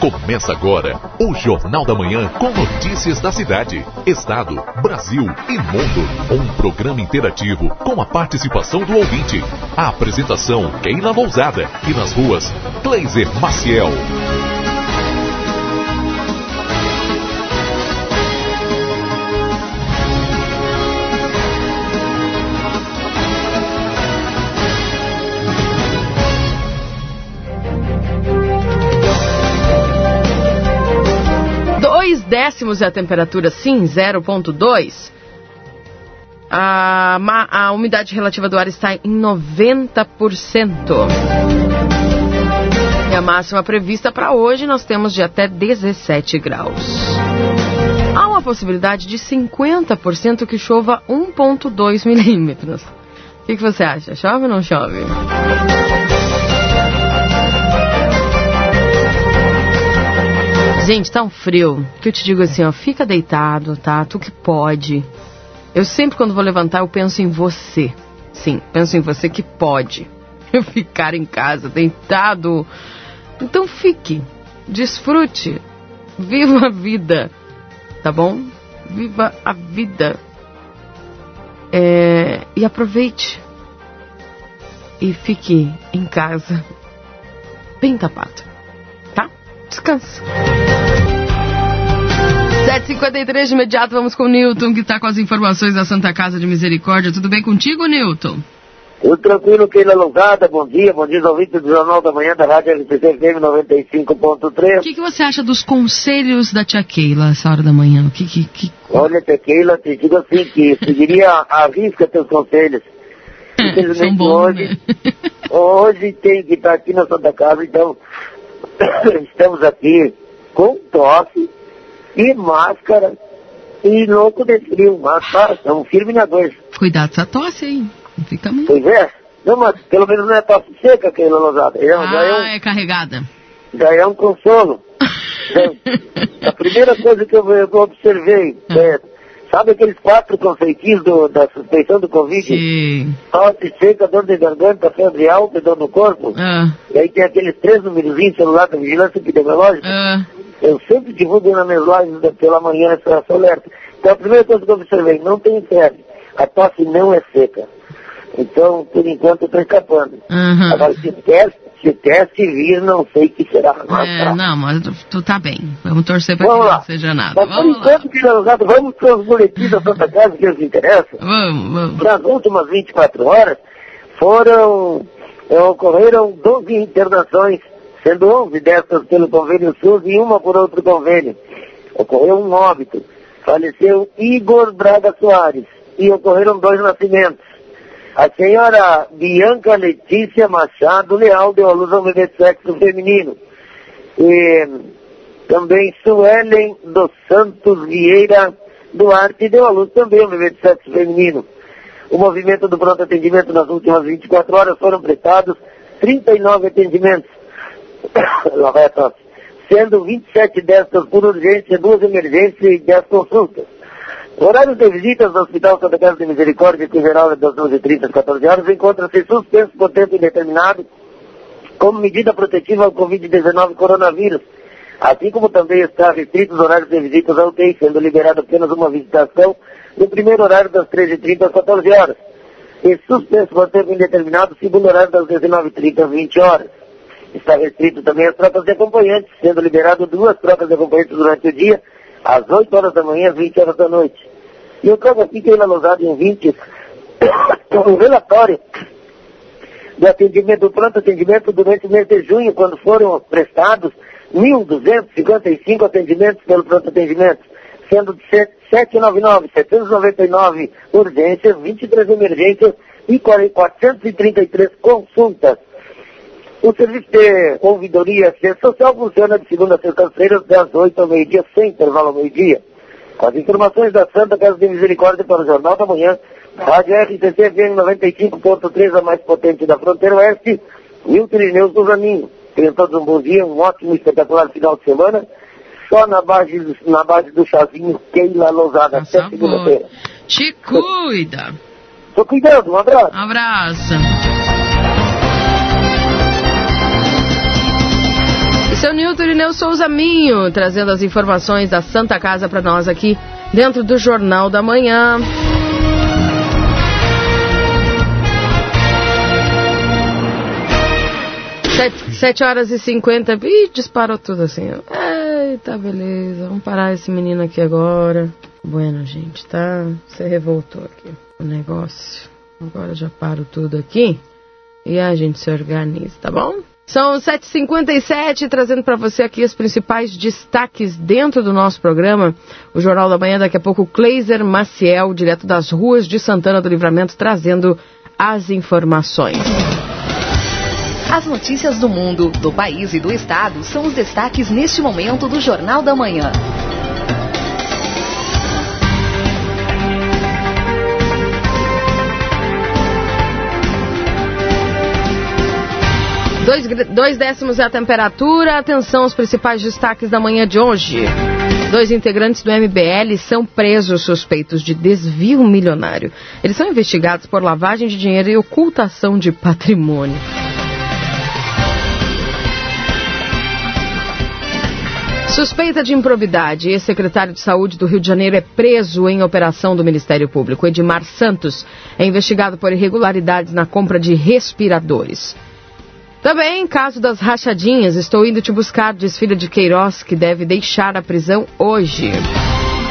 Começa agora o Jornal da Manhã com notícias da cidade, estado, Brasil e mundo. Um programa interativo com a participação do ouvinte. A apresentação Keila Lousada e nas ruas Kleiser Maciel. Décimos é a temperatura, sim, 0,2. A, a umidade relativa do ar está em 90%. E a máxima prevista para hoje nós temos de até 17 graus. Há uma possibilidade de 50% que chova 1,2 milímetros. O que, que você acha? Chove ou não chove? Gente, tá um frio que eu te digo assim, ó, fica deitado, tá? Tu que pode. Eu sempre quando vou levantar eu penso em você. Sim, penso em você que pode ficar em casa deitado. Então fique, desfrute, viva a vida, tá bom? Viva a vida. É, e aproveite. E fique em casa, bem tapado? Descansa. 7h53 de imediato, vamos com o Newton, que está com as informações da Santa Casa de Misericórdia. Tudo bem contigo, Newton? Tudo tranquilo, Keila Lousada, bom dia, bom dia aos ouvintes do Jornal da Manhã da Rádio LCC FM 95.3. O que, que, você acha dos conselhos da tia Keila essa hora da manhã? O que, que, que... Olha, tia Keila, te digo assim, que seguiria a risca teus conselhos. Infelizmente bons, hoje, né? hoje tem que estar aqui na Santa Casa, então estamos aqui com tosse, e máscara e louco de frio, mas tá, são firme na dois. Cuidado essa tosse aí, não fica muito. Pois é, não, mas pelo menos não é tosse seca que é losada. Ah, é, um, é carregada. Já é um consolo. então, a primeira coisa que eu, eu observei, Ah. é, sabe aqueles quatro confeitinhos do, da suspeição do Covid? Sim. Tosse seca, dor de garganta, febre alta e dor no corpo. Ah, E aí tem aqueles três númerozinhos celular da vigilância epidemiológica. ah, Eu sempre divulgo nas minhas lives pela manhã essa, alerta. Então a primeira coisa que eu observei, não tem febre. A tosse não é seca. Então, por enquanto, eu estou escapando. aham. Agora, se teste, se teste vir, não sei o que será. É, não, mas tu, tu tá bem. Vamos torcer pra Vamos que lá. não seja nada. Mas por Vamos lá. enquanto, que usado, vamos para os boletins da Santa Casa que nos interessam. Vamos, vamos. Nas últimas 24 horas, foram, eh, ocorreram 12 internações, sendo 11 dessas pelo convênio SUS e uma por outro convênio. Ocorreu um óbito. Faleceu Igor Braga Soares e ocorreram dois nascimentos. A senhora Bianca Letícia Machado Leal deu à luz a um bebê de sexo feminino. E também Suelen dos Santos Vieira Duarte deu à luz também um bebê de sexo feminino. O movimento do pronto atendimento nas últimas 24 horas foram prestados 39 atendimentos, sendo 27 destas por urgência, duas emergências e 10 consultas. Horários de visitas no Hospital Santa Casa de Misericórdia, que geral é das 12h30 às 14 horas, encontra-se suspenso por tempo indeterminado como medida protetiva ao Covid-19 coronavírus, assim como também está restrito os horários de visitas ao UTI, sendo liberada apenas uma visitação no primeiro horário das 13h30 às 14 horas, e suspenso por tempo indeterminado, segundo horário das 19h30 às 20 horas. Está restrito também as trocas de acompanhantes, sendo liberado duas trocas de acompanhantes durante o dia, às 8 horas da manhã às 20 horas da noite. E eu trago aqui que ele analisado em 20, um relatório do atendimento, do pronto atendimento durante o mês de junho, quando foram prestados 1.255 atendimentos pelo pronto atendimento, sendo de 799, 799 urgências, 23 emergências e 433 consultas. O serviço de ouvidoria social funciona de segunda a sexta-feira, das 8 ao meio-dia, sem intervalo ao meio-dia. Com as informações da Santa Casa de Misericórdia para o Jornal da Manhã, Rádio RCC FM 95.3, a mais potente da fronteira oeste, Milton Ineus do Zaninho. Tenham todos um bom dia, um ótimo e espetacular final de semana. Só na base, na base do chazinho Keila Lousada. Por Até segunda-feira. Te cuida. Tô cuidando, um abraço. Abraço. Esse o Newton Irineu Souza Minho, trazendo as informações da Santa Casa para nós aqui dentro do Jornal da Manhã. Sete, sete horas e cinquenta. Ih, disparou tudo assim. Eita, beleza. Vamos parar esse menino aqui agora. Bueno, gente, tá? Você revoltou aqui o negócio. Agora já paro tudo aqui e a gente se organiza, tá bom? São 7h57, trazendo para você aqui os principais destaques dentro do nosso programa. O Jornal da Manhã, daqui a pouco, Kleiser Maciel, direto das ruas de Santana do Livramento, trazendo as informações. As notícias do mundo, do país e do estado são os destaques neste momento do Jornal da Manhã. Dois, dois décimos é a temperatura. Atenção aos principais destaques da manhã de hoje. Dois integrantes do MBL são presos suspeitos de desvio milionário. Eles são investigados por lavagem de dinheiro e ocultação de patrimônio. Suspeita de improbidade. Ex-secretário de Saúde do Rio de Janeiro é preso em operação do Ministério Público. Edmar Santos é investigado por irregularidades na compra de respiradores. Também, caso das rachadinhas, estou indo te buscar, diz filha de Queiroz, que deve deixar a prisão hoje.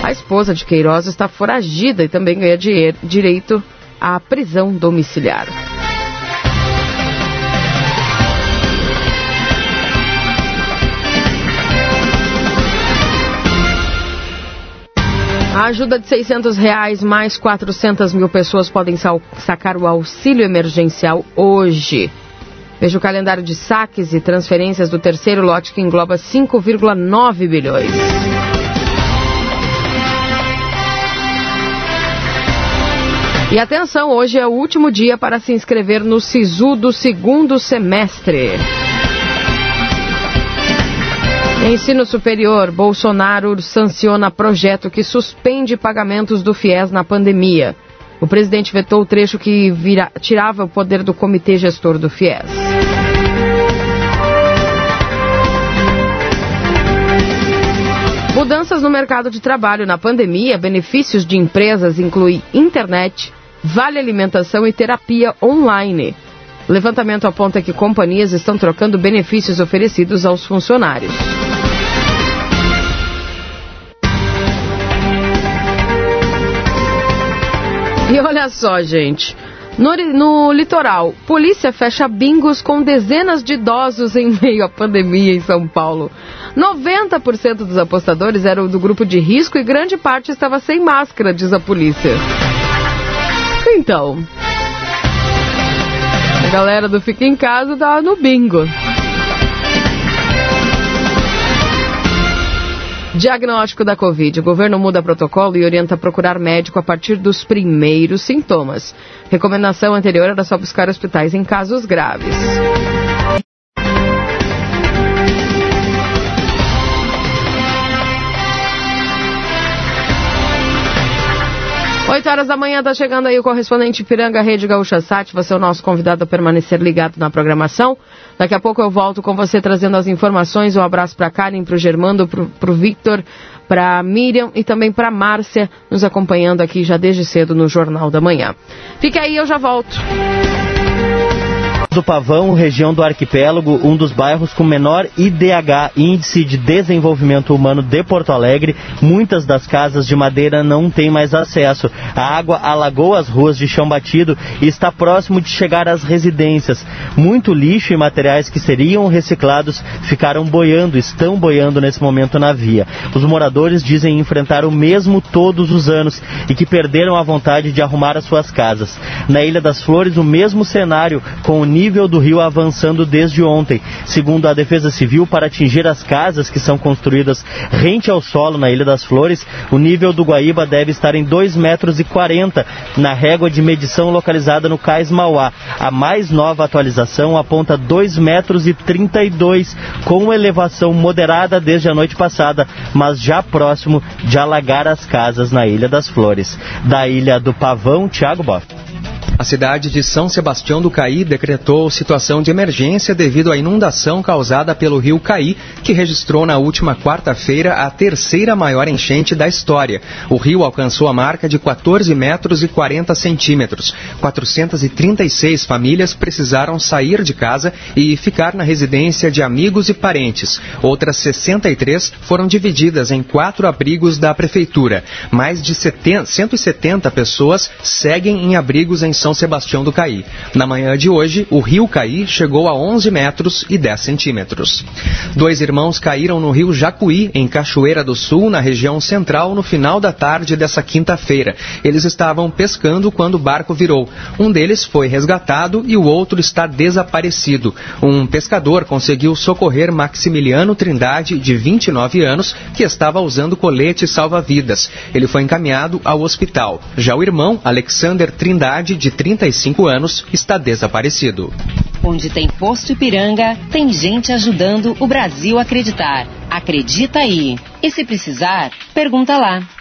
A esposa de Queiroz está foragida e também ganha direito à prisão domiciliar. A ajuda de 600 reais mais 400 mil pessoas podem sacar o auxílio emergencial hoje. Veja o calendário de saques e transferências do terceiro lote que engloba 5,9 bilhões. E atenção, hoje é o último dia para se inscrever no SISU do segundo semestre. Ensino superior, Bolsonaro sanciona projeto que suspende pagamentos do FIES na pandemia. O presidente vetou o trecho que vira, tirava o poder do comitê gestor do FIES. Mudanças no mercado de trabalho na pandemia, benefícios de empresas incluem internet, vale alimentação e terapia online. Levantamento aponta que companhias estão trocando benefícios oferecidos aos funcionários. E olha só, gente. No, no, litoral, polícia fecha bingos com dezenas de idosos em meio à pandemia em São Paulo. 90% dos apostadores eram do grupo de risco e grande parte estava sem máscara, diz a polícia. Então, a galera do Fica em Casa tá no bingo. Diagnóstico da Covid. O governo muda protocolo e orienta procurar médico a partir dos primeiros sintomas. Recomendação anterior era só buscar hospitais em casos graves. 8 horas da manhã está chegando aí o correspondente Piranga Rede Gaúcha Sat. Você é o nosso convidado a permanecer ligado na programação. Daqui a pouco eu volto com você trazendo as informações. Um abraço para Karen, para o Germando, para o Victor, para Miriam e também para Márcia, nos acompanhando aqui já desde cedo no Jornal da Manhã. Fique aí, eu já volto do Pavão, região do arquipélago, um dos bairros com menor IDH, Índice de Desenvolvimento Humano de Porto Alegre. Muitas das casas de madeira não têm mais acesso. A água alagou as ruas de chão batido e está próximo de chegar às residências. Muito lixo e materiais que seriam reciclados ficaram boiando, estão boiando nesse momento na via. Os moradores dizem enfrentar o mesmo todos os anos e que perderam a vontade de arrumar as suas casas. Na Ilha das Flores, o mesmo cenário, com o nível nível do rio avançando desde ontem. Segundo a Defesa Civil, para atingir as casas que são construídas rente ao solo na Ilha das Flores, o nível do Guaíba deve estar em 2,40 metros e 40 na régua de medição localizada no Cais Mauá. A mais nova atualização aponta 2,32 metros e 32, com elevação moderada desde a noite passada, mas já próximo de alagar as casas na Ilha das Flores. Da Ilha do Pavão, Thiago Boff. A cidade de São Sebastião do Caí decretou situação de emergência devido à inundação causada pelo rio Caí, que registrou na última quarta-feira a terceira maior enchente da história. O rio alcançou a marca de 14 metros e 40 centímetros. 436 famílias precisaram sair de casa e ficar na residência de amigos e parentes. Outras 63 foram divididas em quatro abrigos da prefeitura. Mais de 70, 170 pessoas seguem em abrigos em São Sebastião do Caí. Na manhã de hoje, o rio Caí chegou a 11 metros e 10 centímetros. Dois irmãos caíram no rio Jacuí, em Cachoeira do Sul, na região central, no final da tarde dessa quinta-feira. Eles estavam pescando quando o barco virou. Um deles foi resgatado e o outro está desaparecido. Um pescador conseguiu socorrer Maximiliano Trindade, de 29 anos, que estava usando colete salva-vidas. Ele foi encaminhado ao hospital. Já o irmão, Alexander Trindade, de 35 anos, está desaparecido. Onde tem posto Ipiranga, tem gente ajudando o Brasil a acreditar. Acredita aí. E se precisar, pergunta lá.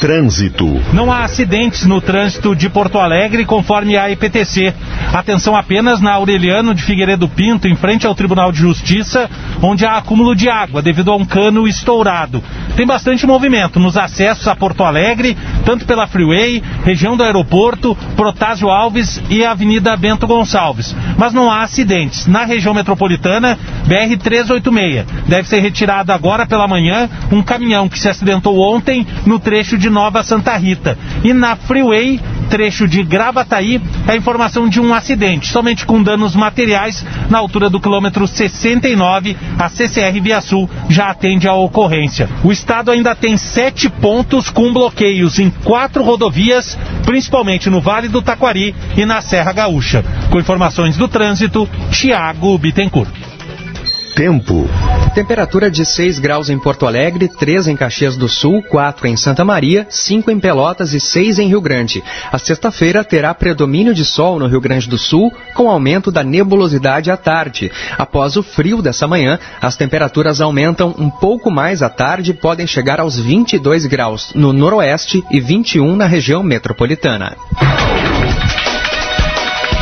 Trânsito. Não há acidentes no trânsito de Porto Alegre, conforme a IPTC. Atenção apenas na Aureliano de Figueiredo Pinto, em frente ao Tribunal de Justiça, onde há acúmulo de água devido a um cano estourado. Tem bastante movimento nos acessos a Porto Alegre, tanto pela Freeway, região do aeroporto, Protásio Alves e Avenida Bento Gonçalves. Mas não há acidentes. Na região metropolitana, BR-386. Deve ser retirado agora pela manhã um caminhão que se acidentou ontem no trecho de Nova Santa Rita. E na Freeway, trecho de Gravataí, a informação de um acidente, somente com danos materiais na altura do quilômetro 69, a CCR Via Sul já atende a ocorrência. O estado ainda tem sete pontos com bloqueios em quatro rodovias, principalmente no Vale do Taquari e na Serra Gaúcha. Com informações do trânsito, Tiago Bittencourt. Tempo. Temperatura de 6 graus em Porto Alegre, 3 em Caxias do Sul, 4 em Santa Maria, 5 em Pelotas e 6 em Rio Grande. A sexta-feira terá predomínio de sol no Rio Grande do Sul, com aumento da nebulosidade à tarde. Após o frio dessa manhã, as temperaturas aumentam um pouco mais à tarde e podem chegar aos 22 graus no noroeste e 21 na região metropolitana.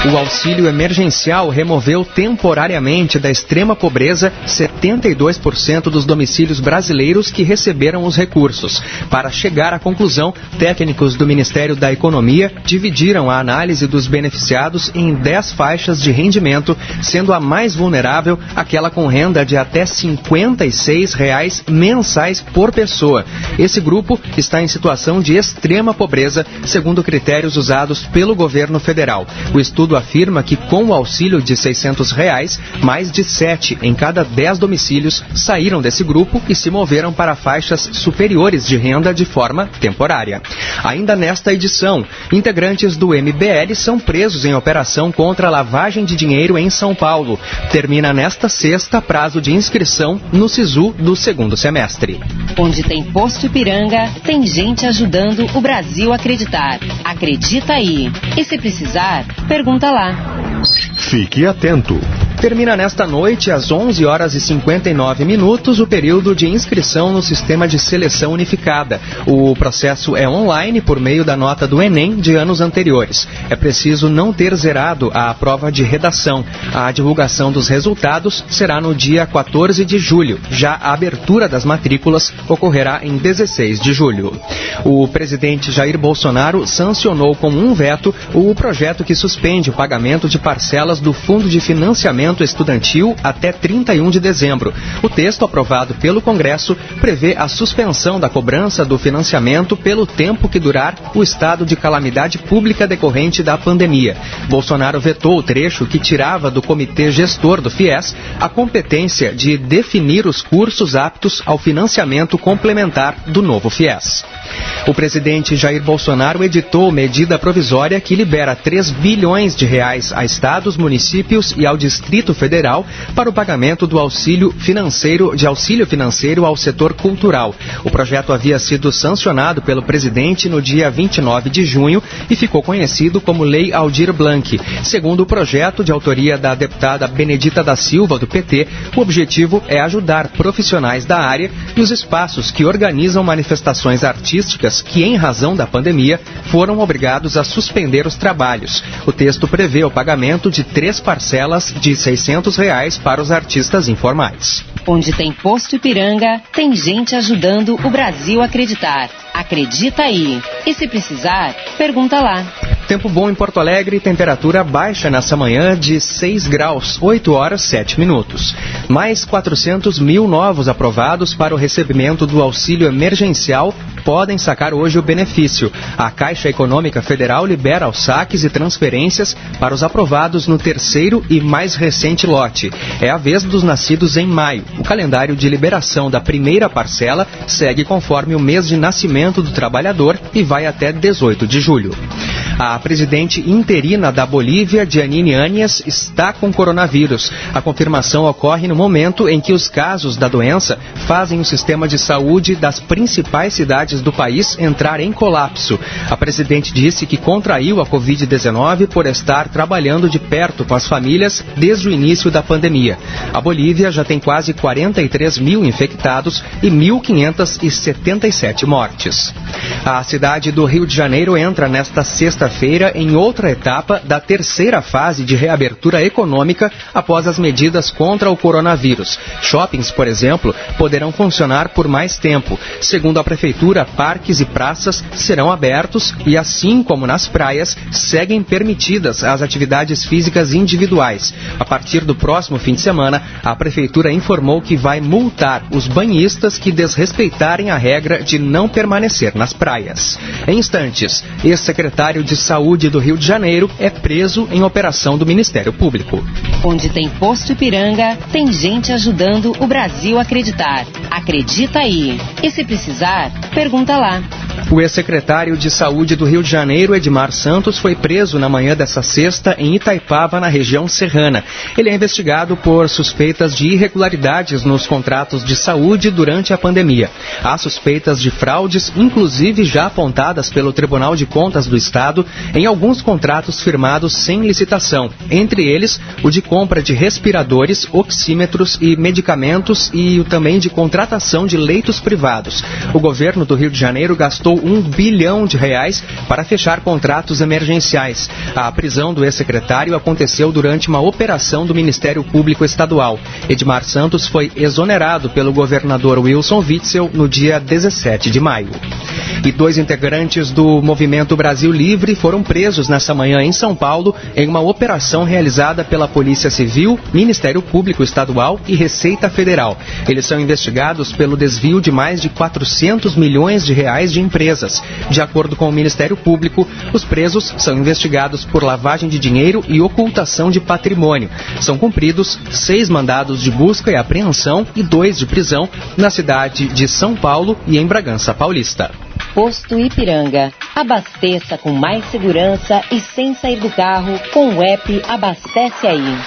O auxílio emergencial removeu temporariamente da extrema pobreza 72% dos domicílios brasileiros que receberam os recursos. Para chegar à conclusão, técnicos do Ministério da Economia dividiram a análise dos beneficiados em 10 faixas de rendimento, sendo a mais vulnerável aquela com renda de até 56 reais mensais por pessoa. Esse grupo está em situação de extrema pobreza, segundo critérios usados pelo governo federal. O estudo afirma que com o auxílio de 600 reais, mais de 7 em cada 10 domicílios saíram desse grupo e se moveram para faixas superiores de renda de forma temporária. Ainda nesta edição, integrantes do MBL são presos em operação contra a lavagem de dinheiro em São Paulo. Termina nesta sexta prazo de inscrição no SISU do segundo semestre. Onde tem posto Ipiranga, tem gente ajudando o Brasil a acreditar. Acredita aí. E se precisar, pergunta lá. Fique atento. Termina nesta noite, às 11 horas e 59 minutos, o período de inscrição no sistema de seleção unificada. O processo é online por meio da nota do Enem de anos anteriores. É preciso não ter zerado a prova de redação. A divulgação dos resultados será no dia 14 de julho. Já a abertura das matrículas ocorrerá em 16 de julho. O presidente Jair Bolsonaro sancionou com um veto o projeto que suspende o pagamento de parcelas do Fundo de Financiamento Estudantil até 31 de dezembro. O texto aprovado pelo Congresso prevê a suspensão da cobrança do financiamento pelo tempo que durar o estado de calamidade pública decorrente da pandemia. Bolsonaro vetou o trecho que tirava do comitê gestor do FIES a competência de definir os cursos aptos ao financiamento complementar do novo FIES. O presidente Jair Bolsonaro editou medida provisória que libera 3 bilhões de reais a estados municípios e ao Distrito Federal para o pagamento do auxílio financeiro de auxílio financeiro ao setor cultural. O projeto havia sido sancionado pelo presidente no dia 29 de junho e ficou conhecido como Lei Aldir Blanc. Segundo o projeto de autoria da deputada Benedita da Silva do PT, o objetivo é ajudar profissionais da área e os espaços que organizam manifestações artísticas que, em razão da pandemia, foram obrigados a suspender os trabalhos. O texto prevê o pagamento de três parcelas de 600 reais para os artistas informais. Onde tem posto Ipiranga, tem gente ajudando o Brasil a acreditar. Acredita aí. E se precisar, pergunta lá. Tempo bom em Porto Alegre, temperatura baixa nessa manhã de 6 graus, 8 horas 7 minutos. Mais 400 mil novos aprovados para o recebimento do auxílio emergencial podem sacar hoje o benefício. A Caixa Econômica Federal libera os saques e transferências para os aprovados no terceiro e mais recente lote. É a vez dos nascidos em maio. O calendário de liberação da primeira parcela segue conforme o mês de nascimento do trabalhador e vai até 18 de julho. A presidente interina da Bolívia, Giannini Anias, está com coronavírus. A confirmação ocorre no momento em que os casos da doença fazem o sistema de saúde das principais cidades do país entrar em colapso. A presidente disse que contraiu a Covid-19 por estar trabalhando de perto com as famílias desde o início da pandemia. A Bolívia já tem quase 43 mil infectados e 1.577 mortes. A cidade do Rio de Janeiro entra nesta sexta-feira em outra etapa da terceira fase de reabertura econômica após as medidas contra o coronavírus. Shoppings, por exemplo, poderão funcionar por mais tempo. Segundo a prefeitura, parques e praças serão abertos e, assim como nas praias, seguem permitidas as atividades físicas individuais. A partir do próximo fim de semana, a prefeitura informou que vai multar os banhistas que desrespeitarem a regra de não permanecer nas praias. Em instantes, ex-secretário de Saúde do Rio de Janeiro é preso em operação do Ministério Público. Onde tem posto Ipiranga, tem gente ajudando o Brasil a acreditar. Acredita aí. E se precisar, pergunta lá. O ex-secretário de Saúde do Rio de Janeiro, Edmar Santos, foi preso na manhã dessa sexta em Itaipava, na região serrana. Ele é investigado por suspeitas de irregularidades nos contratos de saúde durante a pandemia. Há suspeitas de fraudes, inclusive já apontadas pelo Tribunal de Contas do Estado, em alguns contratos firmados sem licitação, entre eles o de compra de respiradores, oxímetros e medicamentos e também de contratação de leitos privados. O governo do Rio de Janeiro gastou um bilhão de reais para fechar contratos emergenciais. A prisão do ex-secretário aconteceu durante uma operação do Ministério Público Estadual. Edmar Santos foi exonerado pelo governador Wilson Witzel no dia 17 de maio. E dois integrantes do Movimento Brasil Livre foram presos nessa manhã em São Paulo em uma operação realizada pela Polícia Civil, Ministério Público Estadual e Receita Federal. Eles são investigados pelo desvio de mais de 400 milhões de reais de empresas. De acordo com o Ministério Público, os presos são investigados por lavagem de dinheiro e ocultação de patrimônio. São cumpridos seis mandados de busca e apreensão e dois de prisão na cidade de São Paulo e em Bragança Paulista. Posto Ipiranga. Abasteça com mais segurança e sem sair do carro com o app Abastece Aí.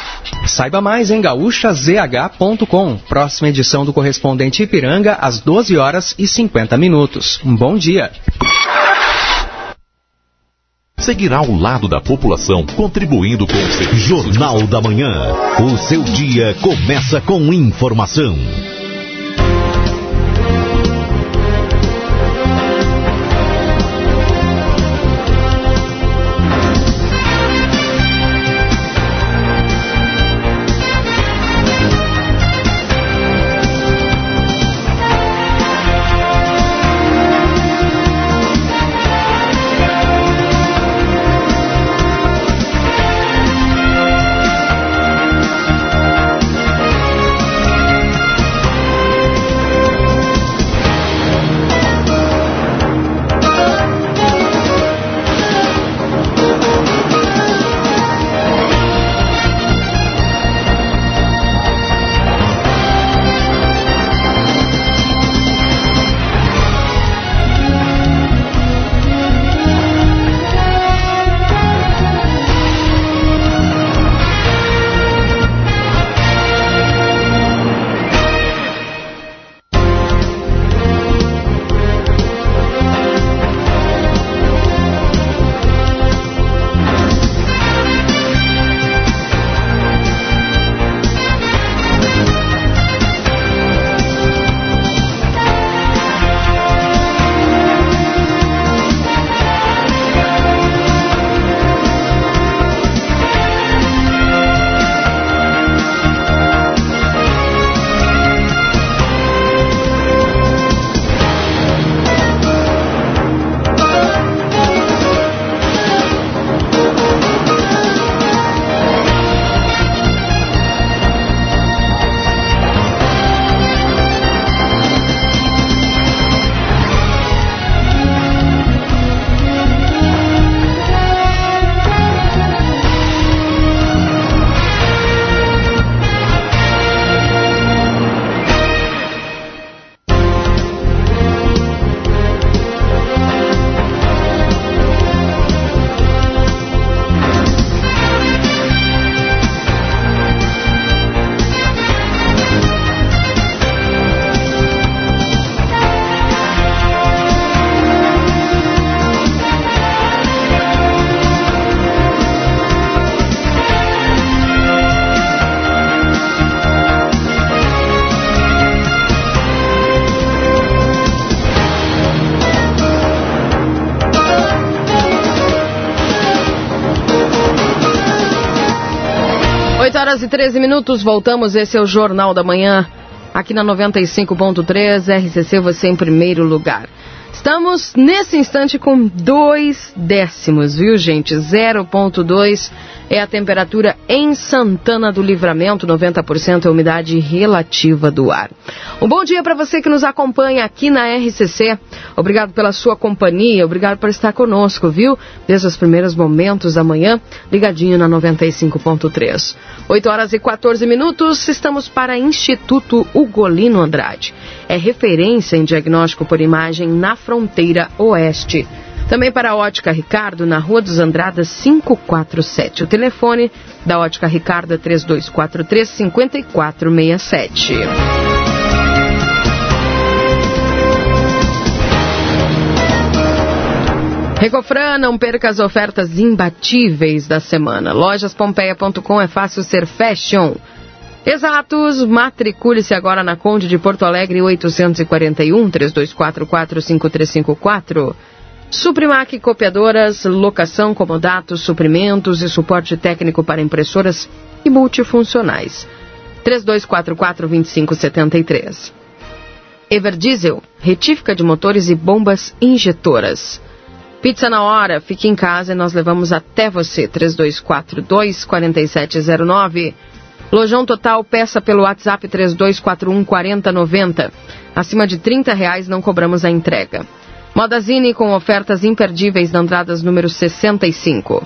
Saiba mais em gaúchazh.com. Próxima edição do correspondente Ipiranga às 12 horas e 50 minutos. Um bom dia. Seguirá ao lado da população, contribuindo com o Jornal da Manhã. O seu dia começa com informação. 8 horas e 13 minutos, voltamos. Esse é o Jornal da Manhã, aqui na 95.3, RCC, você em primeiro lugar. Estamos nesse instante com dois décimos, viu, gente? 0,2 é a temperatura em Santana do Livramento, 90% é a umidade relativa do ar. Um bom dia para você que nos acompanha aqui na RCC. Obrigado pela sua companhia, obrigado por estar conosco, viu? Desde os primeiros momentos da manhã, ligadinho na 95.3. 8 horas e 14 minutos, estamos para Instituto Ugolino Andrade. É referência em diagnóstico por imagem na fronteira oeste. Também para a Ótica Ricardo, na Rua dos Andradas 547. O telefone da Ótica Ricardo é 3243 5467. Recofran, não perca as ofertas imbatíveis da semana. Lojaspompeia.com é fácil ser fashion. Exatos, matricule-se agora na Conde de Porto Alegre 841 3244 5354. Suprimac Copiadoras, locação, comodatos, suprimentos e suporte técnico para impressoras e multifuncionais. 3244-2573. Everdiesel, retífica de motores e bombas injetoras. Pizza na hora, fique em casa e nós levamos até você. 3242-4709. Lojão Total, peça pelo WhatsApp 3241-4090. Acima de 30 reais não cobramos a entrega. Modazine com ofertas imperdíveis na Andradas número 65.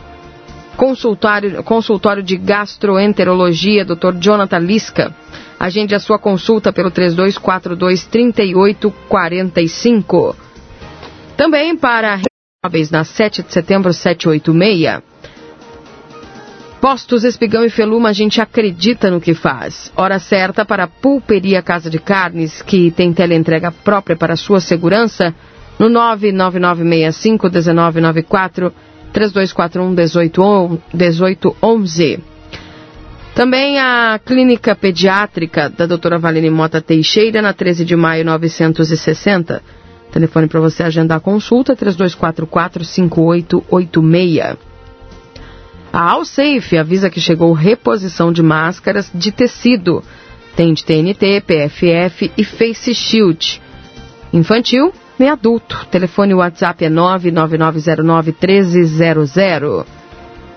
Consultório, consultório de gastroenterologia, Dr. Jonathan Lisca. Agende a sua consulta pelo 3242-3845. Também para móveis na 7 de setembro 786. Postos Espigão e Feluma, a gente acredita no que faz. Hora certa para a Pulperia Casa de Carnes, que tem teleentrega própria para sua segurança no 99965-1994, 3241-1811. Também a Clínica Pediátrica da doutora Valine Mota Teixeira, na 13 de maio 960. Telefone para você agendar a consulta, 3244-5886. A Alsafe avisa que chegou reposição de máscaras de tecido. Tem de TNT, PFF e Face Shield. Infantil, e adulto. Telefone WhatsApp é 999091300.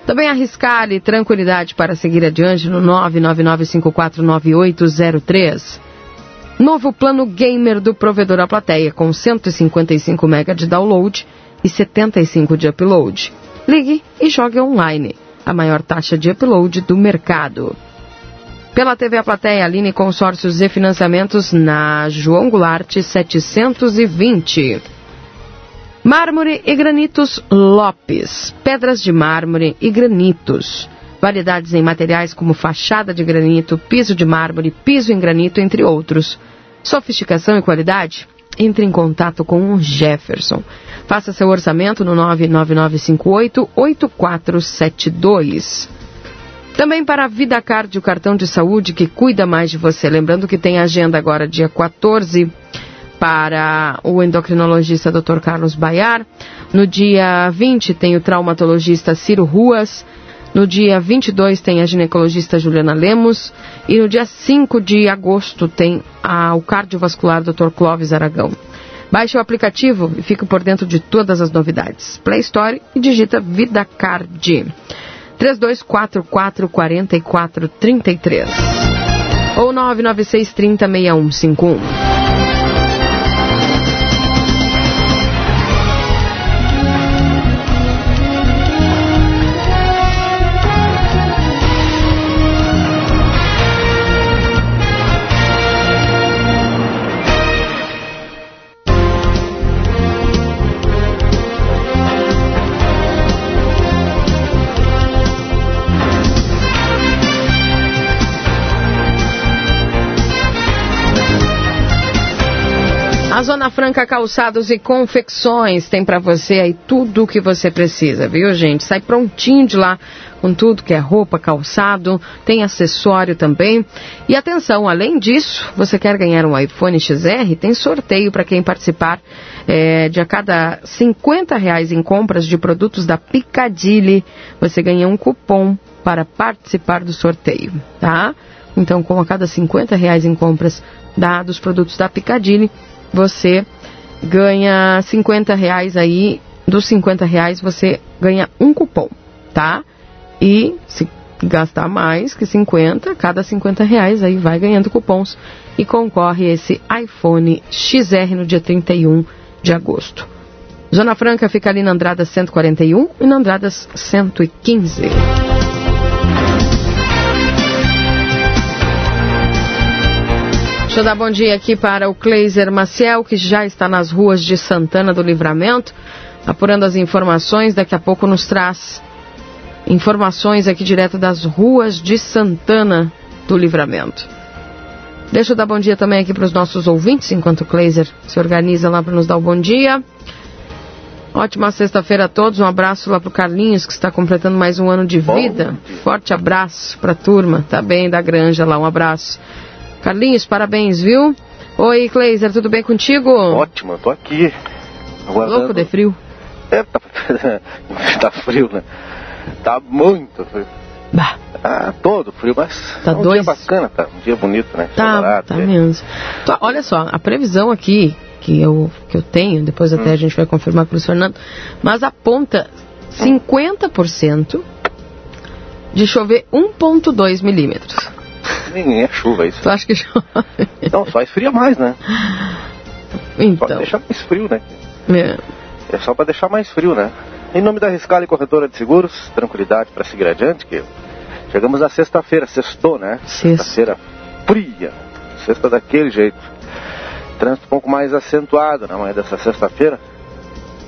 Também arriscar-lhe tranquilidade para seguir adiante no 999549803. Novo plano gamer do provedor à plateia com 155 MB de download e 75 de upload. Ligue e jogue online. A maior taxa de upload do mercado. Pela TV A Plateia, Aline Consórcios e Financiamentos na João Goulart 720. Mármore e granitos Lopes. Pedras de mármore e granitos. Variedades em materiais como fachada de granito, piso de mármore, piso em granito, entre outros. Sofisticação e qualidade? Entre em contato com o Jefferson. Faça seu orçamento no 99958 8472. Também para a Vida Card, o cartão de saúde que cuida mais de você. Lembrando que tem agenda agora, dia 14, para o endocrinologista Dr. Carlos Baiar. No dia 20 tem o traumatologista Ciro Ruas. No dia 22 tem a ginecologista Juliana Lemos. E no dia 5 de agosto tem a, o cardiovascular Dr. Clóvis Aragão. Baixe o aplicativo e fique por dentro de todas as novidades. Play Store e digita Vida Card. 3244 4433 ou 996 30 6151. A Zona Franca Calçados e Confecções tem para você aí tudo o que você precisa, viu, gente? Sai prontinho de lá com tudo que é roupa, calçado, tem acessório também. E atenção, além disso, você quer ganhar um iPhone XR? Tem sorteio para quem participar é, de a cada 50 reais em compras de produtos da Picadilly, você ganha um cupom para participar do sorteio, tá? Então, com a cada 50 reais em compras dados produtos da Picadilly, você ganha 50 reais aí. Dos 50 reais você ganha um cupom, tá? E se gastar mais que 50, cada 50 reais aí vai ganhando cupons e concorre esse iPhone XR no dia 31 de agosto. Zona Franca fica ali na Andrada 141 e na Andrada 115. Deixa eu dar bom dia aqui para o Kleiser Maciel, que já está nas ruas de Santana do Livramento, apurando as informações. Daqui a pouco nos traz informações aqui direto das ruas de Santana do Livramento. Deixa eu dar bom dia também aqui para os nossos ouvintes, enquanto o Kleiser se organiza lá para nos dar o bom dia. Ótima sexta-feira a todos. Um abraço lá pro Carlinhos, que está completando mais um ano de vida. Forte abraço pra turma. Tá bem, da granja lá. Um abraço. Carlinhos, parabéns, viu? Oi, Kleiser, tudo bem contigo? Ótimo, eu tô aqui. Aguardando. Louco de frio? É, tá, tá frio, né? Tá muito frio. Bah. Ah, todo frio, mas tá é um dois... dia bacana, tá? Um dia bonito, né? Tá, Solarado, tá é. mesmo. Então, olha só, a previsão aqui que eu, que eu tenho, depois até hum. a gente vai confirmar com o Fernando, mas aponta 50% de chover 1,2 milímetros. Nem é chuva isso. Tu acha que chove? Não, só esfria mais, né? Então. Só deixar mais frio, né? É. É só para deixar mais frio, né? Em nome da Riscale Corretora de Seguros, tranquilidade para seguir adiante, que chegamos à sexta-feira, sextou, né? Sexta-feira fria, sexta daquele jeito. Trânsito um pouco mais acentuado na manhã dessa sexta-feira.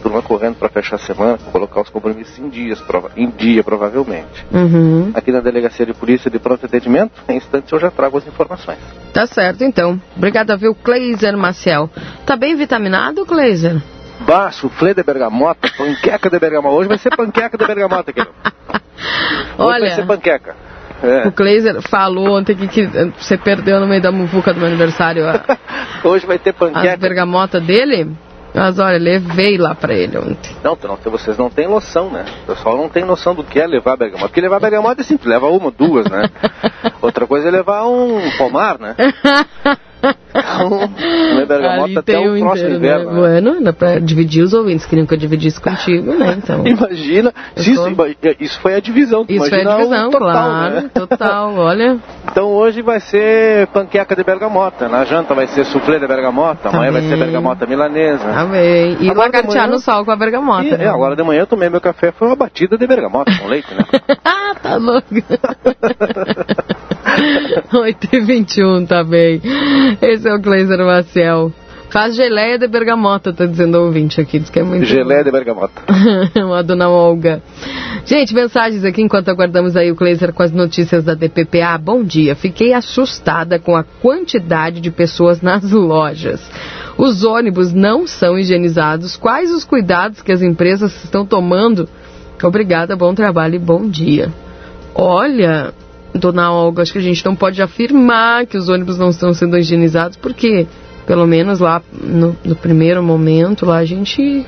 Turma correndo para fechar a semana, colocar os compromissos em, dias, prova em dia, provavelmente. Uhum. Aqui na Delegacia de Polícia de Pronto Atendimento, em instantes eu já trago as informações. Tá certo, então. Obrigada, viu, Kleiser Maciel. Tá bem vitaminado, Kleiser? Bah, soufflé de bergamota, panqueca de bergamota. Hoje vai ser panqueca de bergamota aqui. Hoje Olha, vai ser panqueca. É. O Kleiser falou ontem que, que, você perdeu no meio da muvuca do meu aniversário a, Hoje vai ter panqueca. as bergamota dele. Mas olha, levei lá pra ele ontem. Não, não, vocês não têm noção, né? O pessoal não tem noção do que é levar bergamota. Porque levar bergamota é simples, leva uma, duas, né? Outra coisa é levar um pomar, né? Comer bergamota até o próximo inteiro, inverno. Né? Né? Bueno, pra dividir os ouvintes, queriam que eu dividisse contigo, né? Então. Imagina, isso, isso foi a divisão. Isso foi a divisão, total, claro, né? total, olha. Então hoje vai ser panqueca de bergamota. Na janta vai ser soufflé de bergamota. Amanhã vai ser bergamota milanesa. Bem. E Agora lagartear manhã- no sol com a bergamota. E, né? é, agora de manhã eu tomei meu café, foi uma batida de bergamota com leite, né? ah, tá louco. 8 e 21, tá bem. Esse é o Kleiser Maciel. Faz geleia de bergamota, tá dizendo o ouvinte aqui. Diz que é muito Gelé de bergamota. a dona Olga. Gente, mensagens aqui enquanto aguardamos aí o Kleiser com as notícias da DPPA. Bom dia. Fiquei assustada com a quantidade de pessoas nas lojas. Os ônibus não são higienizados. Quais os cuidados que as empresas estão tomando? Obrigada, bom trabalho e bom dia. Olha, dona Olga, acho que a gente não pode afirmar que os ônibus não estão sendo higienizados, porque, pelo menos lá no, no primeiro momento, lá a gente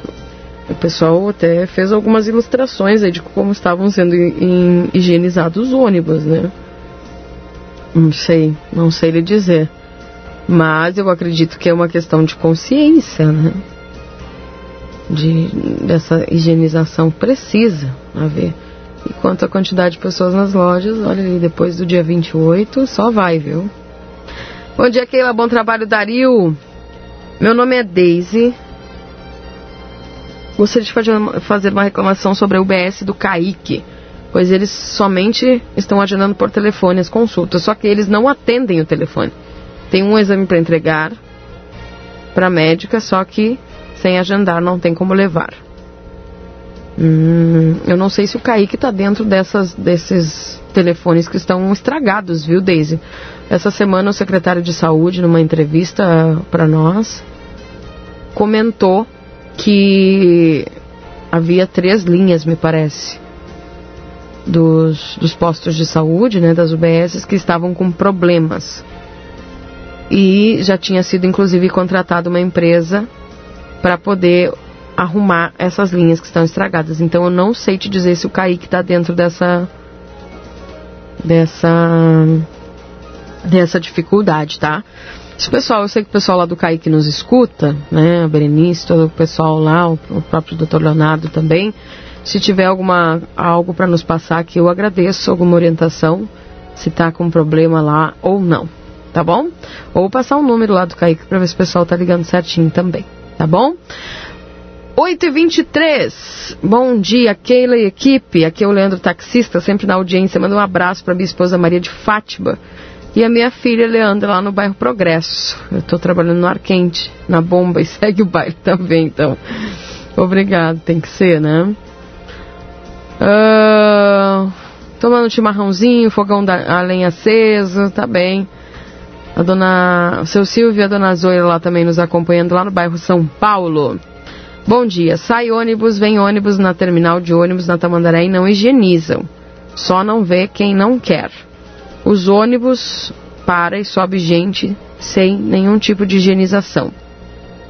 o pessoal até fez algumas ilustrações de como estavam sendo hi- higienizados os ônibus, né? Não sei, não sei lhe dizer. Mas eu acredito que é uma questão de consciência, né? De, dessa higienização precisa haver. E quanto à quantidade de pessoas nas lojas, olha ali, depois do dia 28, só vai, viu? Bom dia, Keila. Bom trabalho, Dario. Meu nome é Daisy. Gostaria de fazer- uma reclamação sobre a UBS do Kaique, pois eles somente estão agendando por telefone as consultas, só que eles não atendem o telefone. Tem um exame para entregar para médica, só que sem agendar não tem como levar. Hum, eu não sei se o Kaique está dentro dessas, desses telefones que estão estragados, viu, Daisy? Essa semana o secretário de saúde, numa entrevista para nós, comentou que havia três linhas, me parece, dos, dos postos de saúde, né, das UBSs, que estavam com problemas. E já tinha sido, inclusive, contratada uma empresa para poder arrumar essas linhas que estão estragadas. Então eu não sei te dizer se o Kaique está dentro dessa dessa dessa dificuldade, tá? Se pessoal, eu sei que o pessoal lá do Kaique nos escuta, né? A Berenice, todo o pessoal lá, o, o próprio Dr. Leonardo também. Se tiver alguma algo para nos passar aqui, eu agradeço alguma orientação, se tá com problema lá ou não, tá bom? Ou passar um número lá do Kaique para ver se o pessoal tá ligando certinho também, tá bom? 8 e 23 Bom dia, Keila e equipe. Aqui é o Leandro Taxista, sempre na audiência. Manda um abraço para minha esposa Maria de Fátima e a minha filha Leandra lá no bairro Progresso. Eu estou trabalhando no ar quente, na bomba, e segue o baile também, então. Obrigado, tem que ser, né? Uh, tomando chimarrãozinho, fogão da, a lenha aceso, tá bem. A dona, o seu Silvio e a dona Zoila lá também nos acompanhando lá no bairro São Paulo. Bom dia. Sai ônibus, vem ônibus na terminal de ônibus na Tamandaré e não higienizam. Só não vê quem não quer. Os ônibus para e sobe gente sem nenhum tipo de higienização.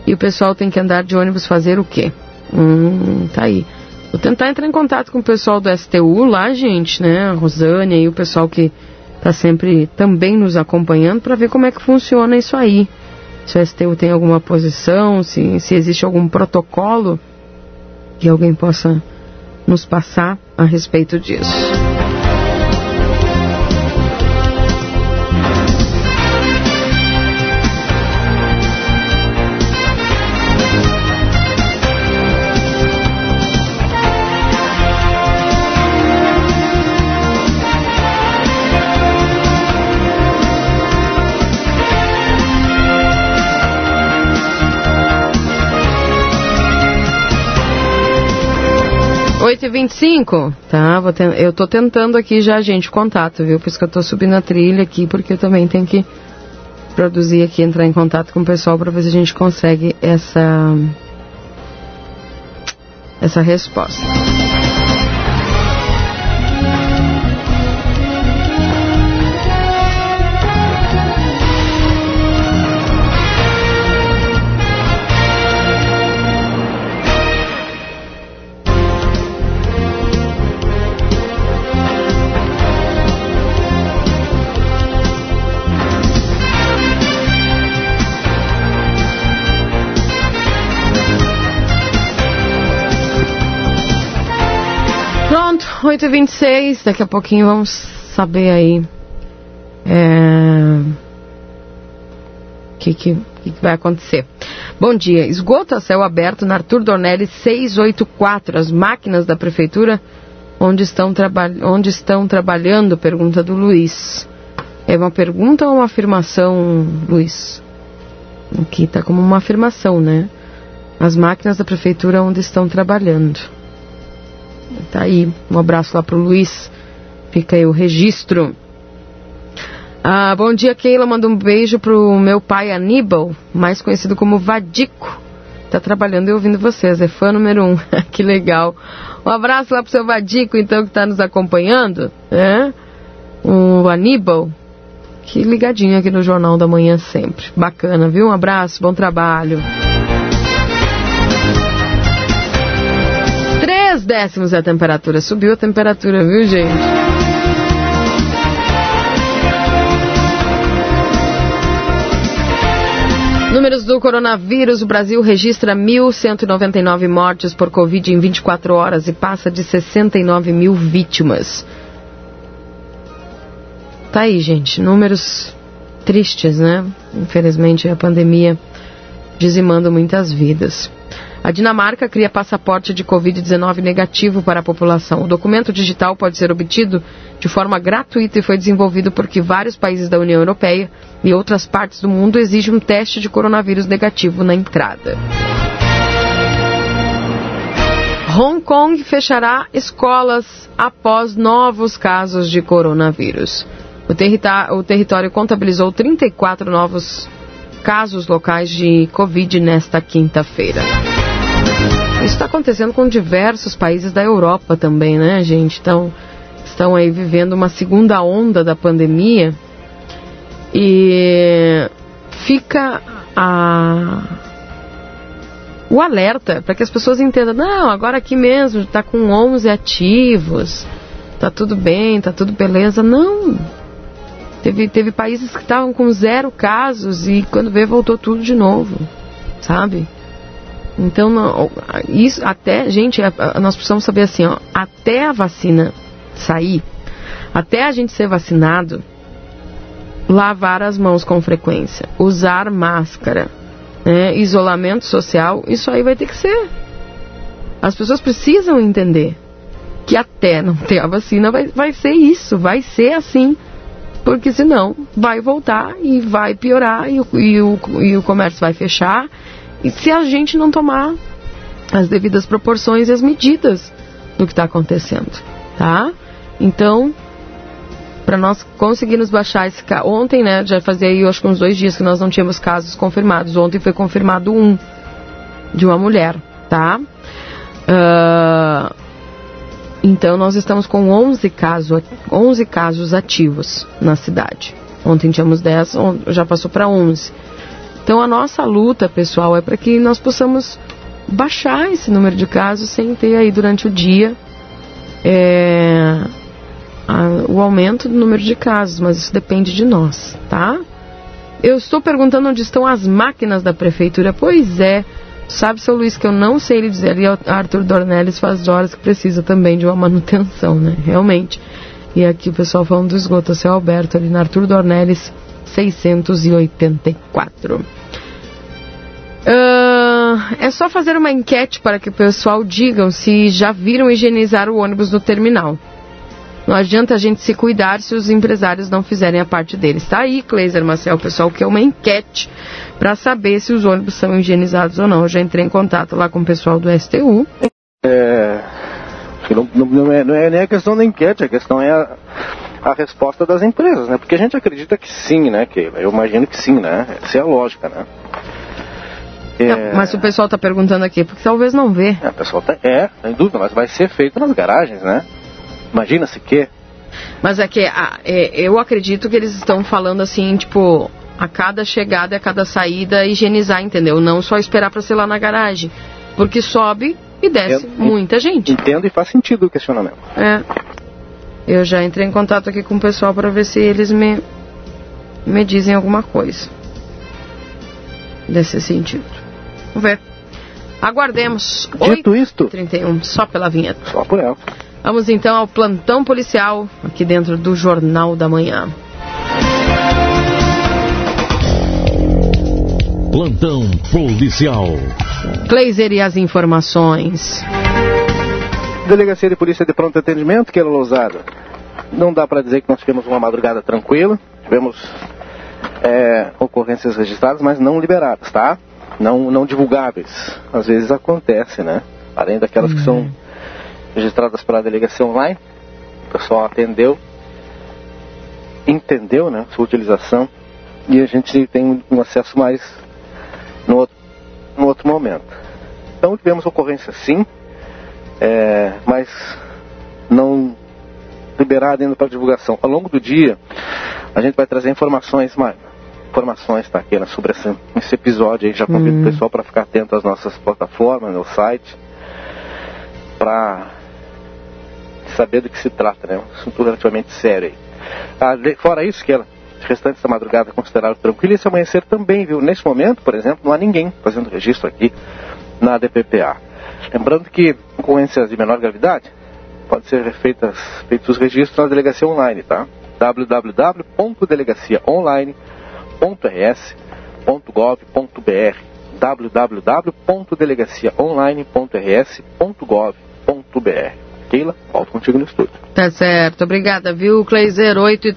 E o pessoal tem que andar de ônibus fazer o quê? Hum, tá aí. Vou tentar entrar em contato com o pessoal do STU lá, gente, né? A Rosânia e o pessoal que tá sempre também nos acompanhando para ver como é que funciona isso aí se o STU tem alguma posição, se, se existe algum protocolo que alguém possa nos passar a respeito disso. 8h25? Tá, vou ten... eu tô tentando aqui já, gente, contato, viu? Por isso que eu tô subindo a trilha aqui, porque eu também tenho que produzir aqui, entrar em contato com o pessoal para ver se a gente consegue essa essa resposta. 8h26, daqui a pouquinho vamos saber aí é, o que, que, que, vai acontecer. Bom dia. Esgoto a céu aberto na Arthur Dornelli 684. As máquinas da prefeitura onde estão, onde estão trabalhando? Pergunta do Luiz. É uma pergunta ou uma afirmação, Luiz? Aqui está como uma afirmação, né? As máquinas da prefeitura onde estão trabalhando. Tá aí, um abraço lá pro Luiz. Fica aí o registro. Ah, bom dia, Keila. Manda um beijo pro meu pai Aníbal, mais conhecido como Vadico. Tá trabalhando e ouvindo vocês. É fã número um. que legal. Um abraço lá pro seu Vadico, então, que tá nos acompanhando. Né? O Aníbal. Que ligadinho aqui no Jornal da Manhã sempre. Bacana, viu? Um abraço, bom trabalho. Três décimos a temperatura. Subiu a temperatura, viu, gente? Números do coronavírus: o Brasil registra 1.199 mortes por Covid em 24 horas e passa de 69 mil vítimas. Tá aí, gente. Números tristes, né? Infelizmente, a pandemia dizimando muitas vidas. A Dinamarca cria passaporte de Covid-19 negativo para a população. O documento digital pode ser obtido de forma gratuita e foi desenvolvido porque vários países da União Europeia e outras partes do mundo exigem um teste de coronavírus negativo na entrada. Hong Kong fechará escolas após novos casos de coronavírus. O, o território contabilizou 34 novos casos locais de Covid nesta quinta-feira. Isso está acontecendo com diversos países da Europa também, né, gente? Então, estão aí vivendo uma segunda onda da pandemia e fica a o alerta para que as pessoas entendam, não, agora aqui mesmo está com 11 ativos, tá tudo bem, tá tudo beleza. Não. Teve, teve países que estavam com zero casos e quando veio voltou tudo de novo, sabe? Então, não, isso até, gente, nós precisamos saber assim, ó, até a vacina sair, até a gente ser vacinado, lavar as mãos com frequência, usar máscara, né, isolamento social, isso aí vai ter que ser. As pessoas precisam entender que até não ter a vacina vai, vai ser isso, vai ser assim. Porque senão vai voltar e vai piorar e o, e o, e o comércio vai fechar. E se a gente não tomar as devidas proporções e as medidas do que está acontecendo, tá? Então, para nós conseguirmos baixar esse caso. Ontem, né, já fazia aí, acho que uns dois dias que nós não tínhamos casos confirmados. Ontem foi confirmado um de uma mulher, tá? Uh, então nós estamos com 11 casos, 11 casos ativos na cidade. Ontem tínhamos 10, já passou para 11. Então a nossa luta, pessoal, é para que nós possamos baixar esse número de casos sem ter aí durante o dia é, a, o aumento do número de casos, mas isso depende de nós, tá? Eu estou perguntando onde estão as máquinas da prefeitura. Pois é, Sabe, seu Luiz, que eu não sei lhe dizer. E Arthur Dornelles faz horas que precisa também de uma manutenção, né? Realmente. E aqui o pessoal falando do esgoto, seu Alberto, ali na Arthur Dornelles, 684. Uh, é só fazer uma enquete para que o pessoal digam se já viram higienizar o ônibus no terminal. Não adianta a gente se cuidar se os empresários não fizerem a parte deles. Tá aí, Cleiser Marcel, pessoal, que é uma enquete para saber se os ônibus são higienizados ou não. Eu já entrei em contato lá com o pessoal do STU. É, não, não, é, não é nem a questão da enquete, a questão é a, a resposta das empresas, né? Porque a gente acredita que sim, né, Keila? Eu imagino que sim, né? Essa é a lógica, né? É... Não, mas o pessoal está perguntando aqui, porque talvez não vê. É, o pessoal tá, é, sem dúvida, mas vai ser feito nas garagens, né? Imagina-se que. Mas é que ah, é, eu acredito que eles estão falando assim, tipo, a cada chegada, a cada saída, higienizar, entendeu? Não só esperar para ser lá na garagem. Porque sobe e desce entendo, muita gente. Entendo e faz sentido o questionamento. É. Eu já entrei em contato aqui com o pessoal para ver se eles me, me dizem alguma coisa. Desse sentido. Vamos ver. Aguardemos. Dito 8, isto. 31, só pela vinheta. Só por ela. Vamos então ao plantão policial, aqui dentro do Jornal da Manhã. Plantão policial. Kleiser e as informações. Delegacia de Polícia de Pronto Atendimento, que era Lousada. Não dá para dizer que nós tivemos uma madrugada tranquila. Tivemos é, ocorrências registradas, mas não liberadas, tá? Não, não divulgáveis. Às vezes acontece, né? Além daquelas que são uhum registradas pela delegacia online. O pessoal atendeu, entendeu né, sua utilização e a gente tem um acesso mais no outro, no outro momento. Então tivemos ocorrência sim, é, mas não liberada ainda para divulgação. Ao longo do dia, a gente vai trazer informações mais informações tá, aqui, né, sobre esse, esse, episódio aí. Já convido uhum. o pessoal para ficar atento às nossas plataformas, no site, para saber do que se trata, né? Um assunto relativamente sério aí. Ah, fora isso, que ela, os restantes da madrugada consideraram tranquilo, esse amanhecer também, viu? Nesse momento, por exemplo, não há ninguém fazendo registro aqui na DPPA. Lembrando que ocorrências de menor gravidade pode ser feitas, feitos os registros na delegacia online, tá? www.delegaciaonline.rs.gov.br www.delegaciaonline.rs.gov.br Keila, volto contigo no estúdio. Tá certo. Obrigada, viu, Cleiser? 8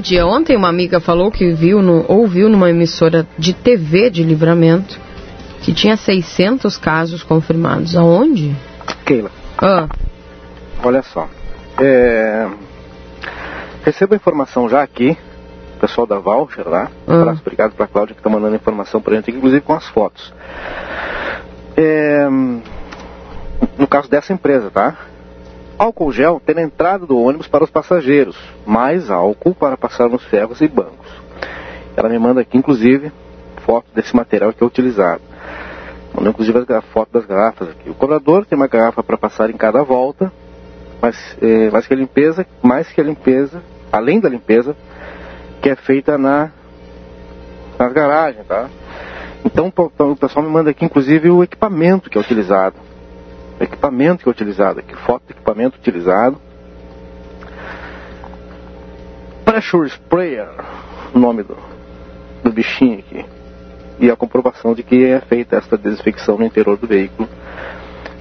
dia. Ontem uma amiga falou que viu no, ouviu numa emissora de TV de livramento que tinha 600 casos confirmados. Aonde? Keila. Ah. Olha só. É... Recebo a informação já aqui, pessoal da Voucher lá. Um Ah. abraço, obrigado pra Cláudia que está mandando informação pra gente, inclusive com as fotos. É... No caso dessa empresa, tá? Álcool gel na entrada do ônibus para os passageiros, mais álcool para passar nos ferros e bancos. Ela me manda aqui, inclusive, foto desse material que é utilizado. Mandou inclusive a foto das garrafas aqui. O cobrador tem uma garrafa para passar em cada volta, mas é, mais que a limpeza, mais que a limpeza, além da limpeza, que é feita na nas garagens, tá? Então o pessoal me manda aqui, inclusive, o equipamento que é utilizado. Equipamento que é utilizado aqui, foto do equipamento utilizado. Pressure Sprayer, o nome do, do bichinho aqui. E a comprovação de que é feita esta desinfecção no interior do veículo.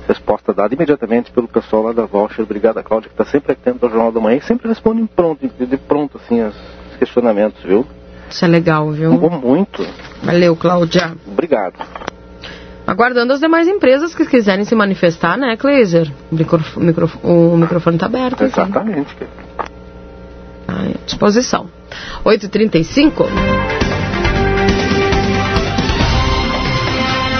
Resposta dada imediatamente pelo pessoal lá da Voucher. Obrigado, Cláudia, que está sempre atento ao Jornal da Manhã e sempre responde em pronto, de de pronto, assim, os questionamentos, viu? Isso é legal, viu? Muito. Valeu, Cláudia. Obrigado. Aguardando as demais empresas que quiserem se manifestar, né, Kleiser? O, microf- o microfone está aberto. Exatamente. À disposição. 8h35.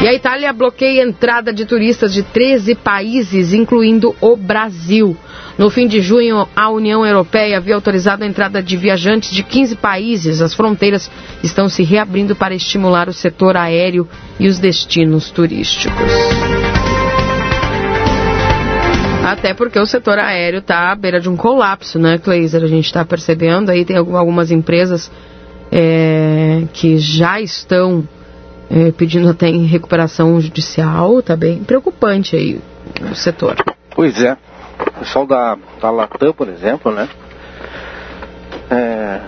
E a Itália bloqueia a entrada de turistas de 13 países, incluindo o Brasil. No fim de junho, a União Europeia havia autorizado a entrada de viajantes de 15 países. As fronteiras estão se reabrindo para estimular o setor aéreo e os destinos turísticos. Até porque o setor aéreo está à beira de um colapso, né, Kleiser? A gente está percebendo aí, tem algum- algumas empresas é, que já estão é, pedindo até em recuperação judicial, tá bem preocupante aí o setor. Pois é. O pessoal da, da Latam, por exemplo, né? é,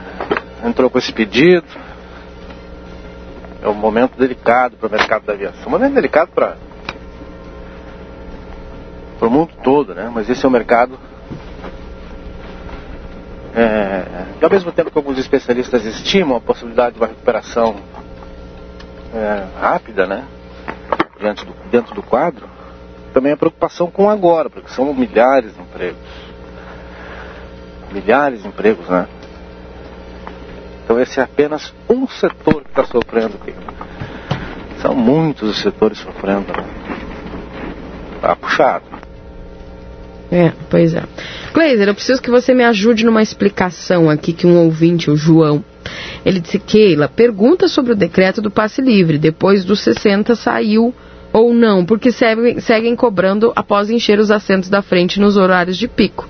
entrou com esse pedido. É um momento delicado para o mercado da aviação. Um momento delicado para o mundo todo, né? Mas esse é um mercado. É, e ao mesmo tempo que alguns especialistas estimam a possibilidade de uma recuperação é, rápida, né? Diante do, dentro do quadro, também a preocupação com agora, porque são milhares de empregos. Milhares de empregos, né? Então esse é apenas um setor que está sofrendo aqui. São muitos os setores sofrendo. Né? Tá puxado. É, pois é. Kleiser, eu preciso que você me ajude numa explicação aqui que um ouvinte, o João, ele disse, Keila, pergunta sobre o decreto do passe livre, depois dos 60 saiu ou não, porque seguem, seguem cobrando após encher os assentos da frente nos horários de pico.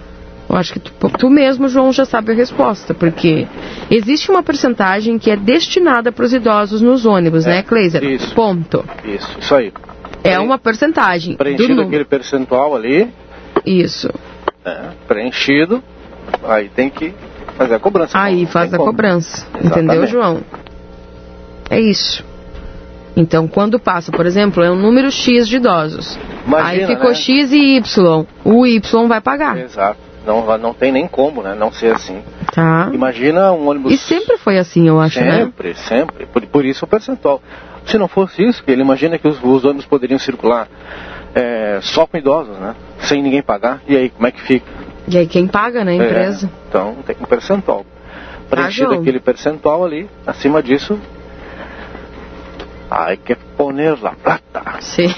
Eu acho que tu, tu mesmo, João, já sabe a resposta, porque existe uma porcentagem que é destinada para os idosos nos ônibus, né, Kleiser? isso. Ponto. Isso, isso aí. É uma porcentagem. do Preenchido aquele percentual ali, Isso. né? preenchido, aí tem que fazer a cobrança. Aí faz a como. cobrança. Entendeu, Exatamente. João? É isso. Então, quando passa, por exemplo, é um número X de idosos. Imagina, aí ficou né? X e Y. O Y vai pagar. Exato. Não, não tem nem como, né? Não ser assim. Tá? Imagina um ônibus. E sempre foi assim, eu acho, né? Sempre, sempre. Por, por isso o percentual. Se não fosse isso, que ele imagina que os, os ônibus poderiam circular é, só com idosos, né? Sem ninguém pagar. E aí, como é que fica? E aí quem paga, né, a empresa? É, então tem um percentual. Preenchido João. aquele percentual ali, acima disso. Ai, que poner la plata. Sim.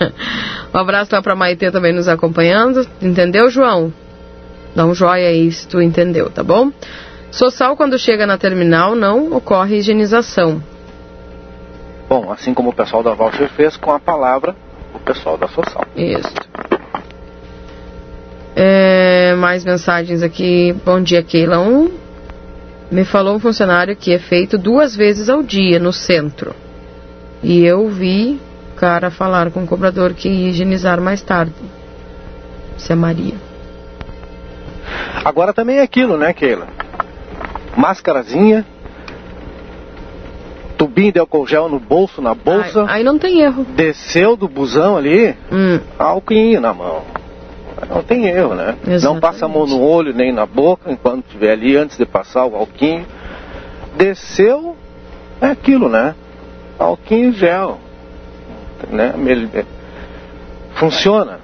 um abraço lá pra Maitê também nos acompanhando. Entendeu, João? Dá um joia aí se tu entendeu, tá bom? Sossal, quando chega na terminal, não ocorre higienização. Bom, assim como o pessoal da Voucher fez com a palavra, o pessoal da Social. Isso. É, mais mensagens aqui. Bom dia, Keila. Um, me falou um funcionário que é feito duas vezes ao dia no centro. E eu vi o cara falar com o cobrador que ia higienizar mais tarde. Isso é Maria. Agora também é aquilo, né, Keila? Máscarazinha, tubinho de álcool gel no bolso, na bolsa. Aí, aí não tem erro. Desceu do busão ali, Hum. álcool na mão. Não tem erro, né? Exatamente. Não passa a mão no olho nem na boca enquanto estiver ali antes de passar o alquinho. Desceu, é aquilo, né? Alquinho gel. Né? Funciona.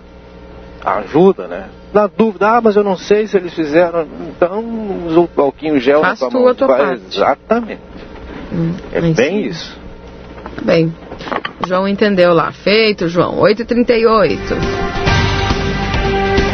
Ajuda, né? Na dúvida, ah, mas eu não sei se eles fizeram. Então, usa o alquinho gel Faz na tua mão. Tua parte. Exatamente. Hum, é bem sim. isso. Bem, João entendeu lá. Feito, João. 8h38.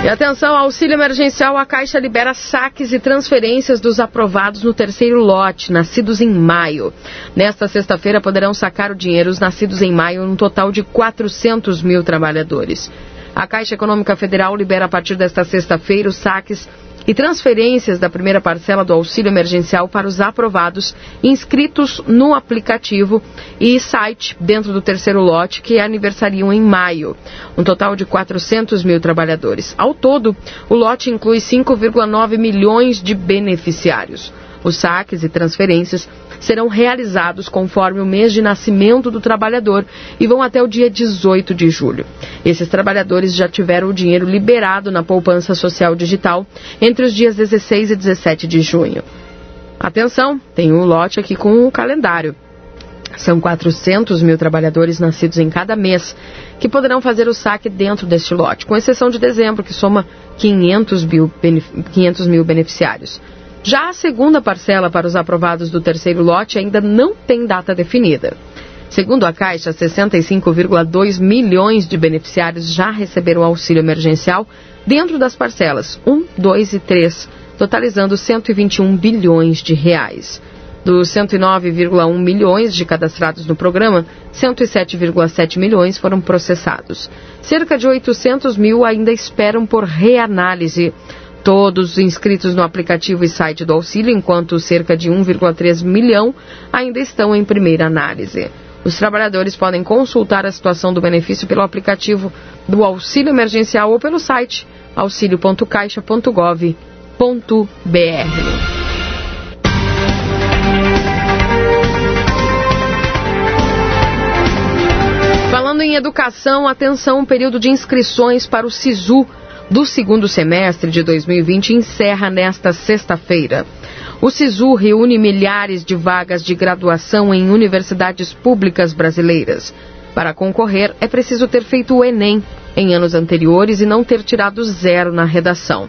E atenção, auxílio emergencial, a Caixa libera saques e transferências dos aprovados no terceiro lote, nascidos em maio. Nesta sexta-feira poderão sacar o dinheiro os nascidos em maio, um total de 400 mil trabalhadores. A Caixa Econômica Federal libera a partir desta sexta-feira os saques e transferências da primeira parcela do auxílio emergencial para os aprovados inscritos no aplicativo e site dentro do terceiro lote que aniversariam em maio. Um total de 400 mil trabalhadores. Ao todo, o lote inclui 5,9 milhões de beneficiários. Os saques e transferências serão realizados conforme o mês de nascimento do trabalhador e vão até o dia 18 de julho. Esses trabalhadores já tiveram o dinheiro liberado na poupança social digital entre os dias 16 e 17 de junho. Atenção, tem um lote aqui com o calendário. São 400 mil trabalhadores nascidos em cada mês que poderão fazer o saque dentro deste lote, com exceção de dezembro, que soma 500 mil, 500 mil beneficiários. Já a segunda parcela para os aprovados do terceiro lote ainda não tem data definida. Segundo a Caixa, 65,2 milhões de beneficiários já receberam auxílio emergencial dentro das parcelas 1, 2 e 3, totalizando 121 bilhões de reais. Dos 109,1 milhões de cadastrados no programa, 107,7 milhões foram processados. Cerca de 800 mil ainda esperam por reanálise todos inscritos no aplicativo e site do auxílio, enquanto cerca de 1,3 milhão ainda estão em primeira análise. Os trabalhadores podem consultar a situação do benefício pelo aplicativo do auxílio emergencial ou pelo site auxilio.caixa.gov.br. Falando em educação, atenção, período de inscrições para o SISU do segundo semestre de 2020 encerra nesta sexta-feira. O SISU reúne milhares de vagas de graduação em universidades públicas brasileiras. Para concorrer, é preciso ter feito o Enem em anos anteriores e não ter tirado zero na redação.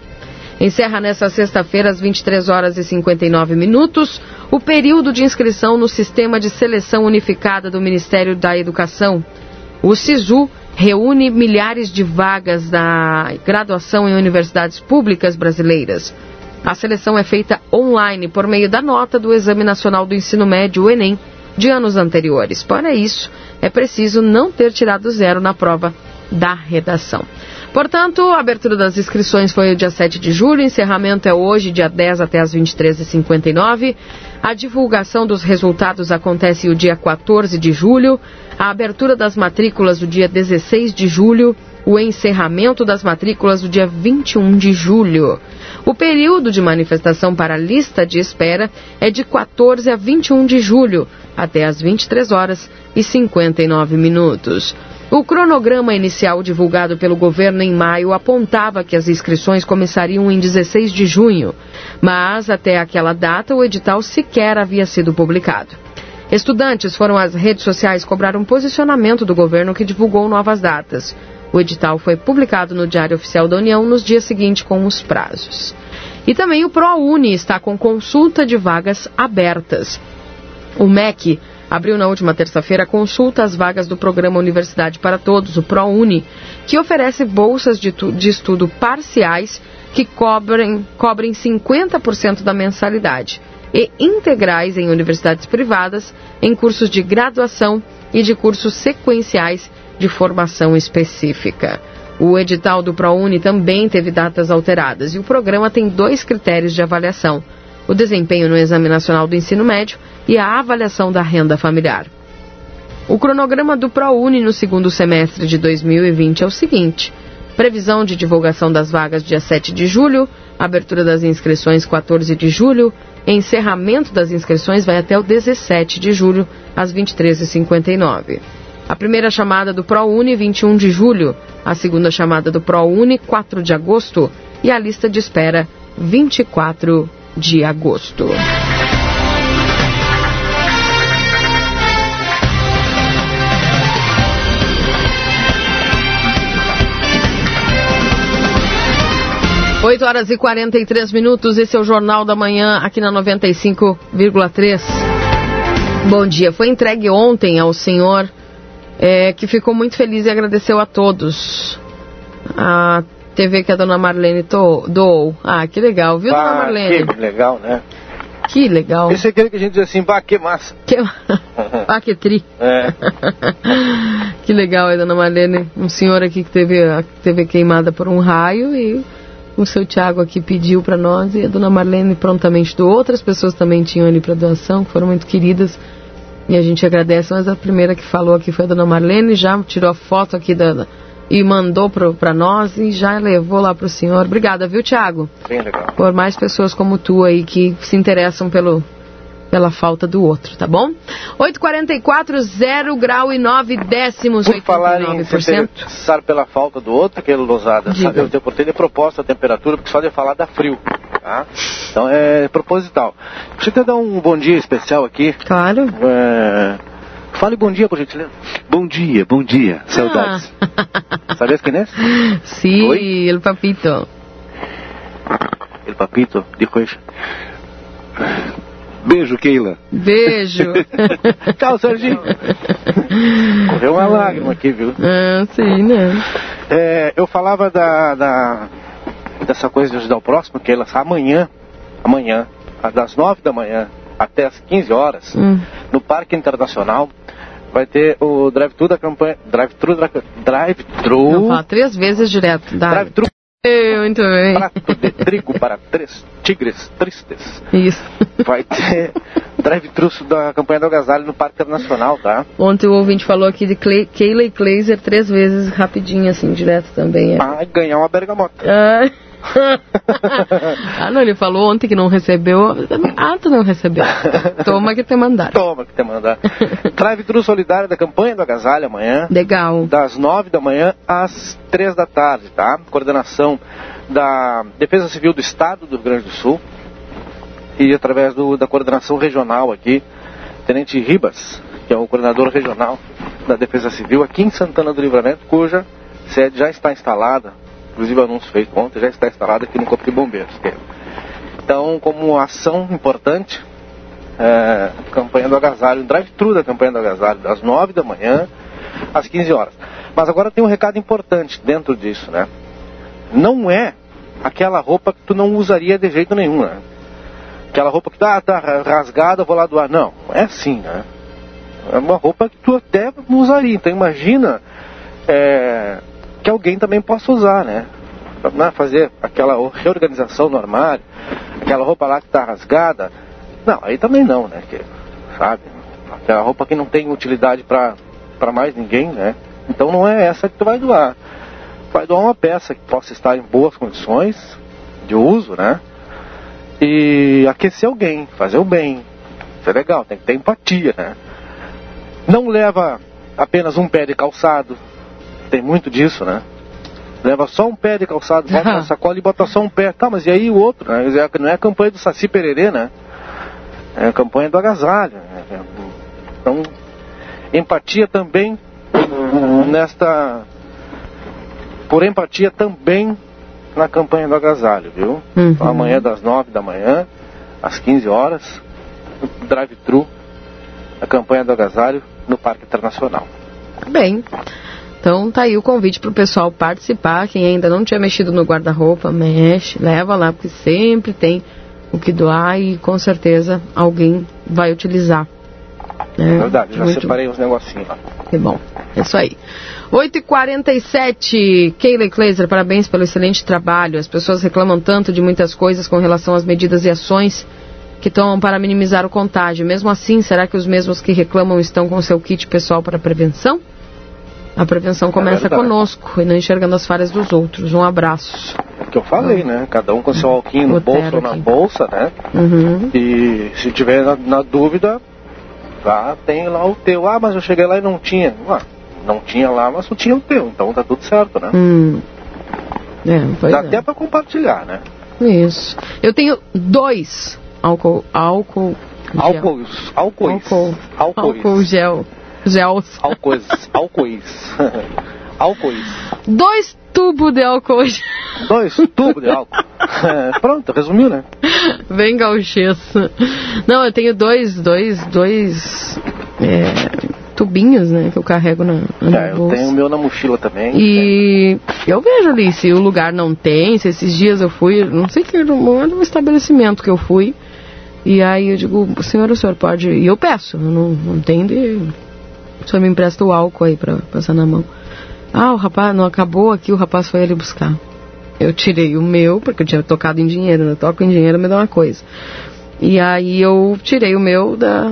Encerra nesta sexta-feira, às 23 horas e 59 minutos, o período de inscrição no Sistema de Seleção Unificada do Ministério da Educação. O SISU reúne milhares de vagas da graduação em universidades públicas brasileiras. A seleção é feita online por meio da nota do Exame Nacional do Ensino Médio, o Enem, de anos anteriores. Para isso, é preciso não ter tirado zero na prova da redação. Portanto, a abertura das inscrições foi o dia 7 de julho, encerramento é hoje, dia 10 até as 23h59. A divulgação dos resultados acontece o dia 14 de julho, a abertura das matrículas o dia 16 de julho, o encerramento das matrículas o dia 21 de julho. O período de manifestação para a lista de espera é de 14 a 21 de julho, até às 23 horas e 59 minutos. O cronograma inicial divulgado pelo governo em maio apontava que as inscrições começariam em 16 de junho, mas até aquela data o edital sequer havia sido publicado. Estudantes foram às redes sociais cobrar um posicionamento do governo que divulgou novas datas. O edital foi publicado no Diário Oficial da União nos dias seguintes com os prazos. E também o ProUni está com consulta de vagas abertas. O MEC abriu na última terça-feira consulta às vagas do programa Universidade para Todos, o ProUni, que oferece bolsas de, de estudo parciais que cobrem, cobrem 50% da mensalidade e integrais em universidades privadas, em cursos de graduação e de cursos sequenciais de formação específica. O edital do ProUni também teve datas alteradas e o programa tem dois critérios de avaliação: o desempenho no Exame Nacional do Ensino Médio e a avaliação da renda familiar. O cronograma do ProUni no segundo semestre de 2020 é o seguinte: previsão de divulgação das vagas dia 7 de julho, abertura das inscrições 14 de julho, encerramento das inscrições vai até o 17 de julho, às 23h59. A primeira chamada do ProUni, 21 de julho, a segunda chamada do ProUni, 4 de agosto, e a lista de espera, 24 de agosto. Oito horas e 43 minutos, esse é o Jornal da Manhã, aqui na 95,3. Bom dia, foi entregue ontem ao senhor é, que ficou muito feliz e agradeceu a todos. A TV que a dona Marlene doou. Ah, que legal, viu, ah, dona Marlene? Que legal, né? Que legal. Esse é aquele que a gente diz assim, bah, que massa. Que, ah, que tri. É. que legal, aí, dona Marlene. Um senhor aqui que teve a TV queimada por um raio e o seu Tiago aqui pediu para nós e a dona Marlene prontamente doou. Outras pessoas também tinham ali para doação, foram muito queridas. E a gente agradece, mas a primeira que falou aqui foi a dona Marlene, já tirou a foto aqui da, e mandou para nós e já levou lá para o senhor. Obrigada, viu, Tiago? Bem legal. Por mais pessoas como tu aí que se interessam pelo, pela falta do outro, tá bom? 844, 0 grau e 9 décimos, Por falar em interessar pela falta do outro, aquele Lousada, sabe, eu tenho de proposta a temperatura, porque só de falar dá frio, tá? Então é proposital. Deixa eu te dar um bom dia especial aqui. Claro. É... Fale bom dia, por gentileza. Bom dia, bom dia. Saudades. Ah. ¿Sabes quem é? Sim, sí, el papito. El papito, dijo ella. Beijo, Keila. Beijo. Tchau, Serginho. Correu uma lágrima aqui, viu? Ah, sim, né? É, eu falava da, da, dessa coisa de ajudar o próximo, Keila, amanhã, amanhã, das nove da manhã até as 15 horas, hum. no Parque Internacional, vai ter o drive-thru da campanha. Drive-thru. Drive-thru. Não, fala três vezes direto. Drive-thru muito bem. Prato de trigo para três tigres tristes. Isso. Vai ter drive-thru da campanha do agasalho no Parque Internacional, tá? Ontem o ouvinte falou aqui de Clay, Kayleigh Glazer três vezes rapidinho, assim, direto também. É. Ah, ganhar uma bergamota. Ah. ah, não, ele falou ontem que não recebeu. Ah, tu não recebeu. Toma que te mandaram. Toma que te mandaram. Drive-thru solidário da campanha do agasalho amanhã. Legal. Das nove da manhã às três da tarde, tá? Coordenação da Defesa Civil do Estado do Rio Grande do Sul e através do, da coordenação regional aqui, Tenente Ribas, que é o coordenador regional da Defesa Civil aqui em Santana do Livramento, cuja sede já está instalada inclusive o anúncio feito ontem já está instalado aqui no Corpo de Bombeiros. É. Então, como ação importante, é, campanha do agasalho, drive-thru da campanha do agasalho, das 9 da manhã às 15 horas. Mas agora tem um recado importante dentro disso, né? Não é aquela roupa que tu não usaria de jeito nenhum, né? Aquela roupa que tá, tá rasgada, vou lá doar. Não, é assim, né? É uma roupa que tu até não usaria. Então imagina é, que alguém também possa usar, né? Fazer aquela reorganização no armário, aquela roupa lá que está rasgada. Não, aí também não, né? Que, sabe? Aquela roupa que não tem utilidade para mais ninguém, né? Então não é essa que tu vai doar. Vai doar uma peça que possa estar em boas condições de uso, né? E aquecer alguém, fazer o bem. Isso é legal, tem que ter empatia, né? Não leva apenas um pé de calçado, tem muito disso, né? Leva só um pé de calçado, bota na sacola e bota só um pé. Tá, mas e aí o outro? Né? Não é a campanha do Saci Pererê, né? É a campanha do agasalho. Né? Então, empatia também nesta. Por empatia também na campanha do agasalho, viu? Uhum. Então, amanhã das 9 da manhã, às 15 horas, drive-thru, a campanha do agasalho no Parque Internacional. Bem. Então tá aí o convite para o pessoal participar. Quem ainda não tinha mexido no guarda-roupa, mexe, leva lá, porque sempre tem o que doar e com certeza alguém vai utilizar. É, verdade, já muito... separei uns negocinhos lá. Que bom, é isso aí. 8h47, Keila Kleiser, parabéns pelo excelente trabalho. As pessoas reclamam tanto de muitas coisas com relação às medidas e ações que tomam para minimizar o contágio. Mesmo assim, será que os mesmos que reclamam estão com seu kit pessoal para prevenção? A prevenção começa é conosco e não enxergando as falhas dos outros. Um abraço. É o que eu falei, né? Cada um com seu alquinho no bolso ou na bolsa, né? Uhum. E se tiver na, na, dúvida, vá, tem lá o teu. Ah, mas eu cheguei lá e não tinha. Ué, não tinha lá, mas não tinha o teu, então tá tudo certo, né? Hum. É, Dá é. até pra compartilhar, né? Isso. Eu tenho dois álcool. Álcool. Álcoois. Álcool. Álcoois. Álcool gel. Gels. Álcoois. Álcoois. Álcoois. Dois tubos de álcool. Dois tubos de álcool. É, pronto, resumiu, né? Bem gauchês. Não, eu tenho dois, dois, dois é, tubinhos, né, que eu carrego na, na É, eu bolsa. tenho o meu na mochila também. E eu vejo ali se o lugar não tem, se esses dias eu fui, não sei que era um estabelecimento que eu fui. E aí eu digo, senhor, o senhor pode. E eu peço, eu não, não tem de. O senhor me empresta o álcool aí pra passar na mão. Ah, o rapaz, não acabou aqui, o rapaz foi ali buscar. Eu tirei o meu, porque eu tinha tocado em dinheiro, né? Eu toco em dinheiro, me dá uma coisa. E aí eu tirei o meu da.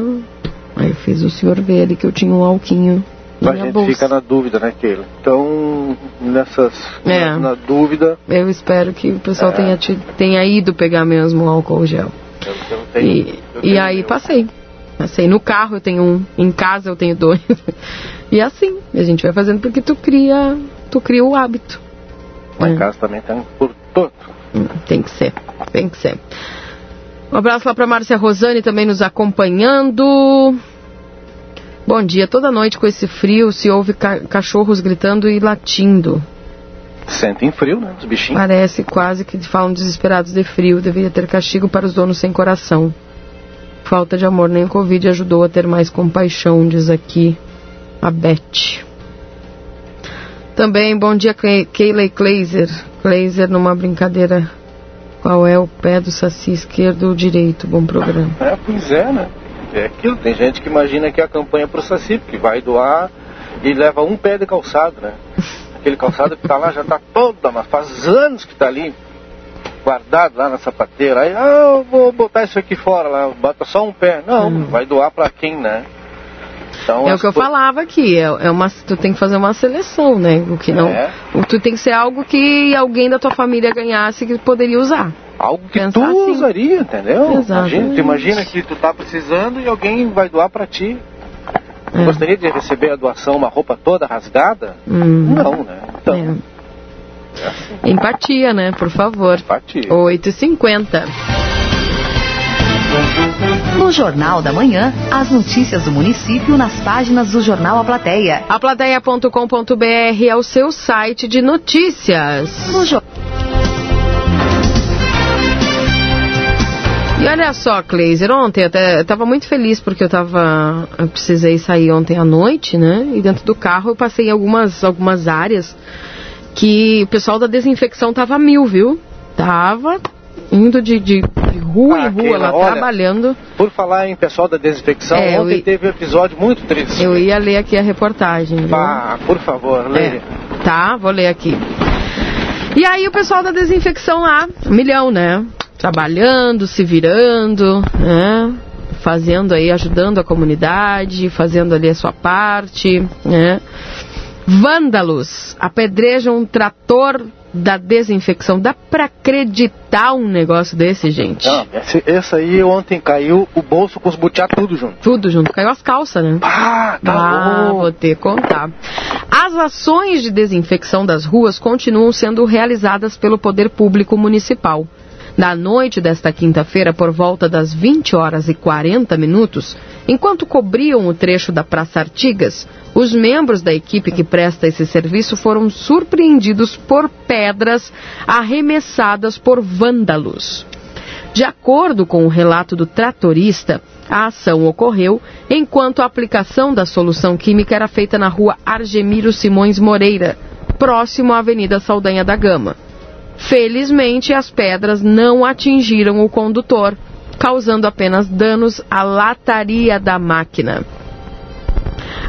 Aí eu fiz o senhor ver ali que eu tinha um alquinho na A gente bolsa. fica na dúvida, né, Keila? Então, nessas. É. Na, na dúvida, Eu espero que o pessoal É. tenha, tenha ido pegar mesmo o álcool gel. eu, eu tenho. E, e aí meu. passei. Passei no carro, eu tenho um, em casa eu tenho dois. e assim, a gente vai fazendo porque tu cria, tu cria o hábito. Lá em É. casa também tem por todo. Hum, Tem que ser, tem que ser. Um abraço lá pra Márcia Rosane também nos acompanhando. Bom dia, toda noite com esse frio se ouve ca- cachorros gritando e latindo. Sentem frio, né? Os bichinhos. Parece quase que falam desesperados de frio. Deveria ter castigo para os donos sem coração. Falta de amor, nem Covid ajudou a ter mais compaixão, diz aqui a Beth. Também, bom dia, Keila e Kleiser. Kleiser numa brincadeira. Qual é o pé do saci esquerdo ou direito? Bom programa. É, pois é, né? É aquilo. Tem gente que imagina que é a campanha pro Saci, que vai doar e leva um pé de calçado, né? Aquele calçado que tá lá já tá toda, mas faz anos que tá ali guardado lá na sapateira. Aí, ah, eu vou botar isso aqui fora lá, bota só um pé. Não, vai doar pra quem, né? Então, É o que eu falava aqui, é, é uma, tu tem que fazer uma seleção, né? O que não, É. tu tem que ser algo que alguém da tua família ganhasse que poderia usar. Algo que Pensar tu assim. usaria, entendeu? Imagina, tu imagina que tu tá precisando e alguém vai doar pra ti. É. Gostaria de receber a doação, uma roupa toda rasgada? Hum. Não, né? Então, É. Empatia, né? Por favor. Empatia. 8h50. No Jornal da Manhã, as notícias do município nas páginas do Jornal A Plateia. Aplateia.com.br é o seu site de notícias. No jo- E olha só, Kleiser, ontem eu até eu tava muito feliz porque eu tava. Eu precisei sair ontem à noite, né? E dentro do carro eu passei em algumas, algumas áreas que o pessoal da desinfecção tava mil, viu? Tava indo de, de, de rua Ah, em rua lá olha, trabalhando. Por falar em pessoal da desinfecção, É, eu ontem i- teve um episódio muito triste. Eu ia ler aqui a reportagem. Ah, por favor, leia. É, tá, vou ler aqui. E aí o pessoal da desinfecção lá, um milhão, né? Trabalhando, se virando, né? Fazendo aí, ajudando a comunidade, fazendo ali a sua parte, né? Vândalos apedrejam um trator da desinfecção. Dá pra acreditar um negócio desse, gente? Não, esse, esse aí ontem caiu o bolso com os butiá tudo junto. Tudo junto, caiu as calças, né? Ah, tá Ah, louco. vou ter que contar. As ações de desinfecção das ruas continuam sendo realizadas pelo Poder Público Municipal. Na noite desta quinta-feira, por volta das 20 horas e 40 minutos, enquanto cobriam o trecho da Praça Artigas, os membros da equipe que presta esse serviço foram surpreendidos por pedras arremessadas por vândalos. De acordo com o relato do tratorista, a ação ocorreu enquanto a aplicação da solução química era feita na rua Argemiro Simões Moreira, próximo à Avenida Saldanha da Gama. Felizmente, as pedras não atingiram o condutor, causando apenas danos à lataria da máquina.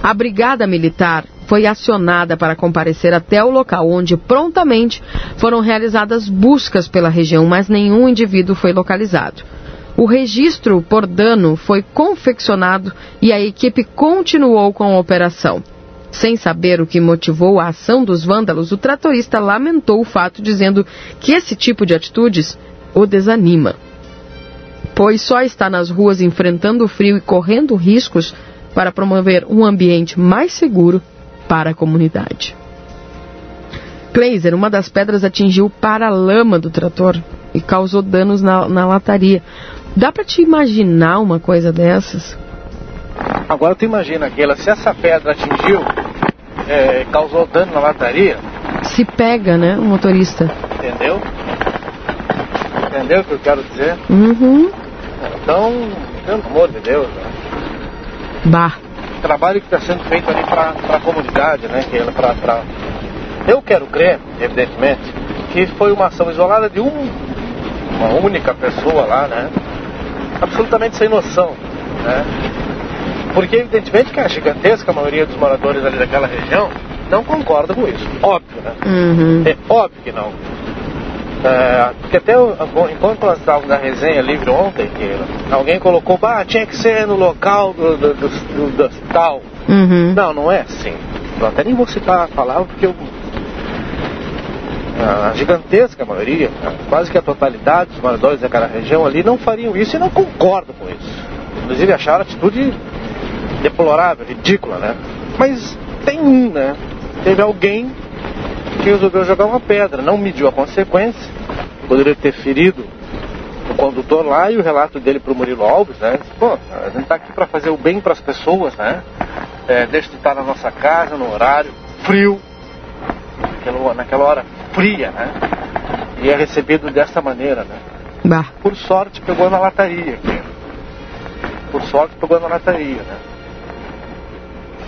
A Brigada Militar foi acionada para comparecer até o local, onde prontamente foram realizadas buscas pela região, mas nenhum indivíduo foi localizado. O registro por dano foi confeccionado e a equipe continuou com a operação. Sem saber o que motivou a ação dos vândalos, o tratorista lamentou o fato, dizendo que esse tipo de atitudes o desanima, pois só está nas ruas enfrentando o frio e correndo riscos para promover um ambiente mais seguro para a comunidade. Kleiser, uma das pedras atingiu o paralama do trator e causou danos na, na lataria. Dá para te imaginar uma coisa dessas? Agora tu imagina aquela, se essa pedra atingiu, é, causou dano na lataria. Se pega, né, o motorista. Entendeu? Entendeu o que eu quero dizer? Uhum. Então, pelo amor de Deus, né? Bah. O trabalho que está sendo feito ali para a comunidade, né? Que pra, pra... Eu quero crer, evidentemente, que foi uma ação isolada de um, uma única pessoa lá, né? Absolutamente sem noção, né? Porque evidentemente que a gigantesca maioria dos moradores ali daquela região não concorda com isso. Óbvio, né? Uhum. É óbvio que não. É, porque até enquanto nós estávamos na resenha livre ontem, que alguém colocou, ah, tinha que ser no local do, do, do, do, do tal. Uhum. Não, não é assim. Eu até nem vou citar a palavra porque eu, a gigantesca maioria, quase que a totalidade dos moradores daquela região ali não fariam isso e não concordam com isso. Inclusive acharam a atitude deplorável, ridícula, né? Mas tem um, né? Teve alguém que resolveu jogar uma pedra, não mediu a consequência, poderia ter ferido o condutor lá e o relato dele para o Murilo Alves, né? Pô, a gente está aqui para fazer o bem para as pessoas, né? É, deixa de estar na nossa casa, no horário frio, naquela, naquela hora fria, né? E é recebido dessa maneira, né? Bah. Por sorte pegou na lataria aqui. Por sorte pegou na lataria, né?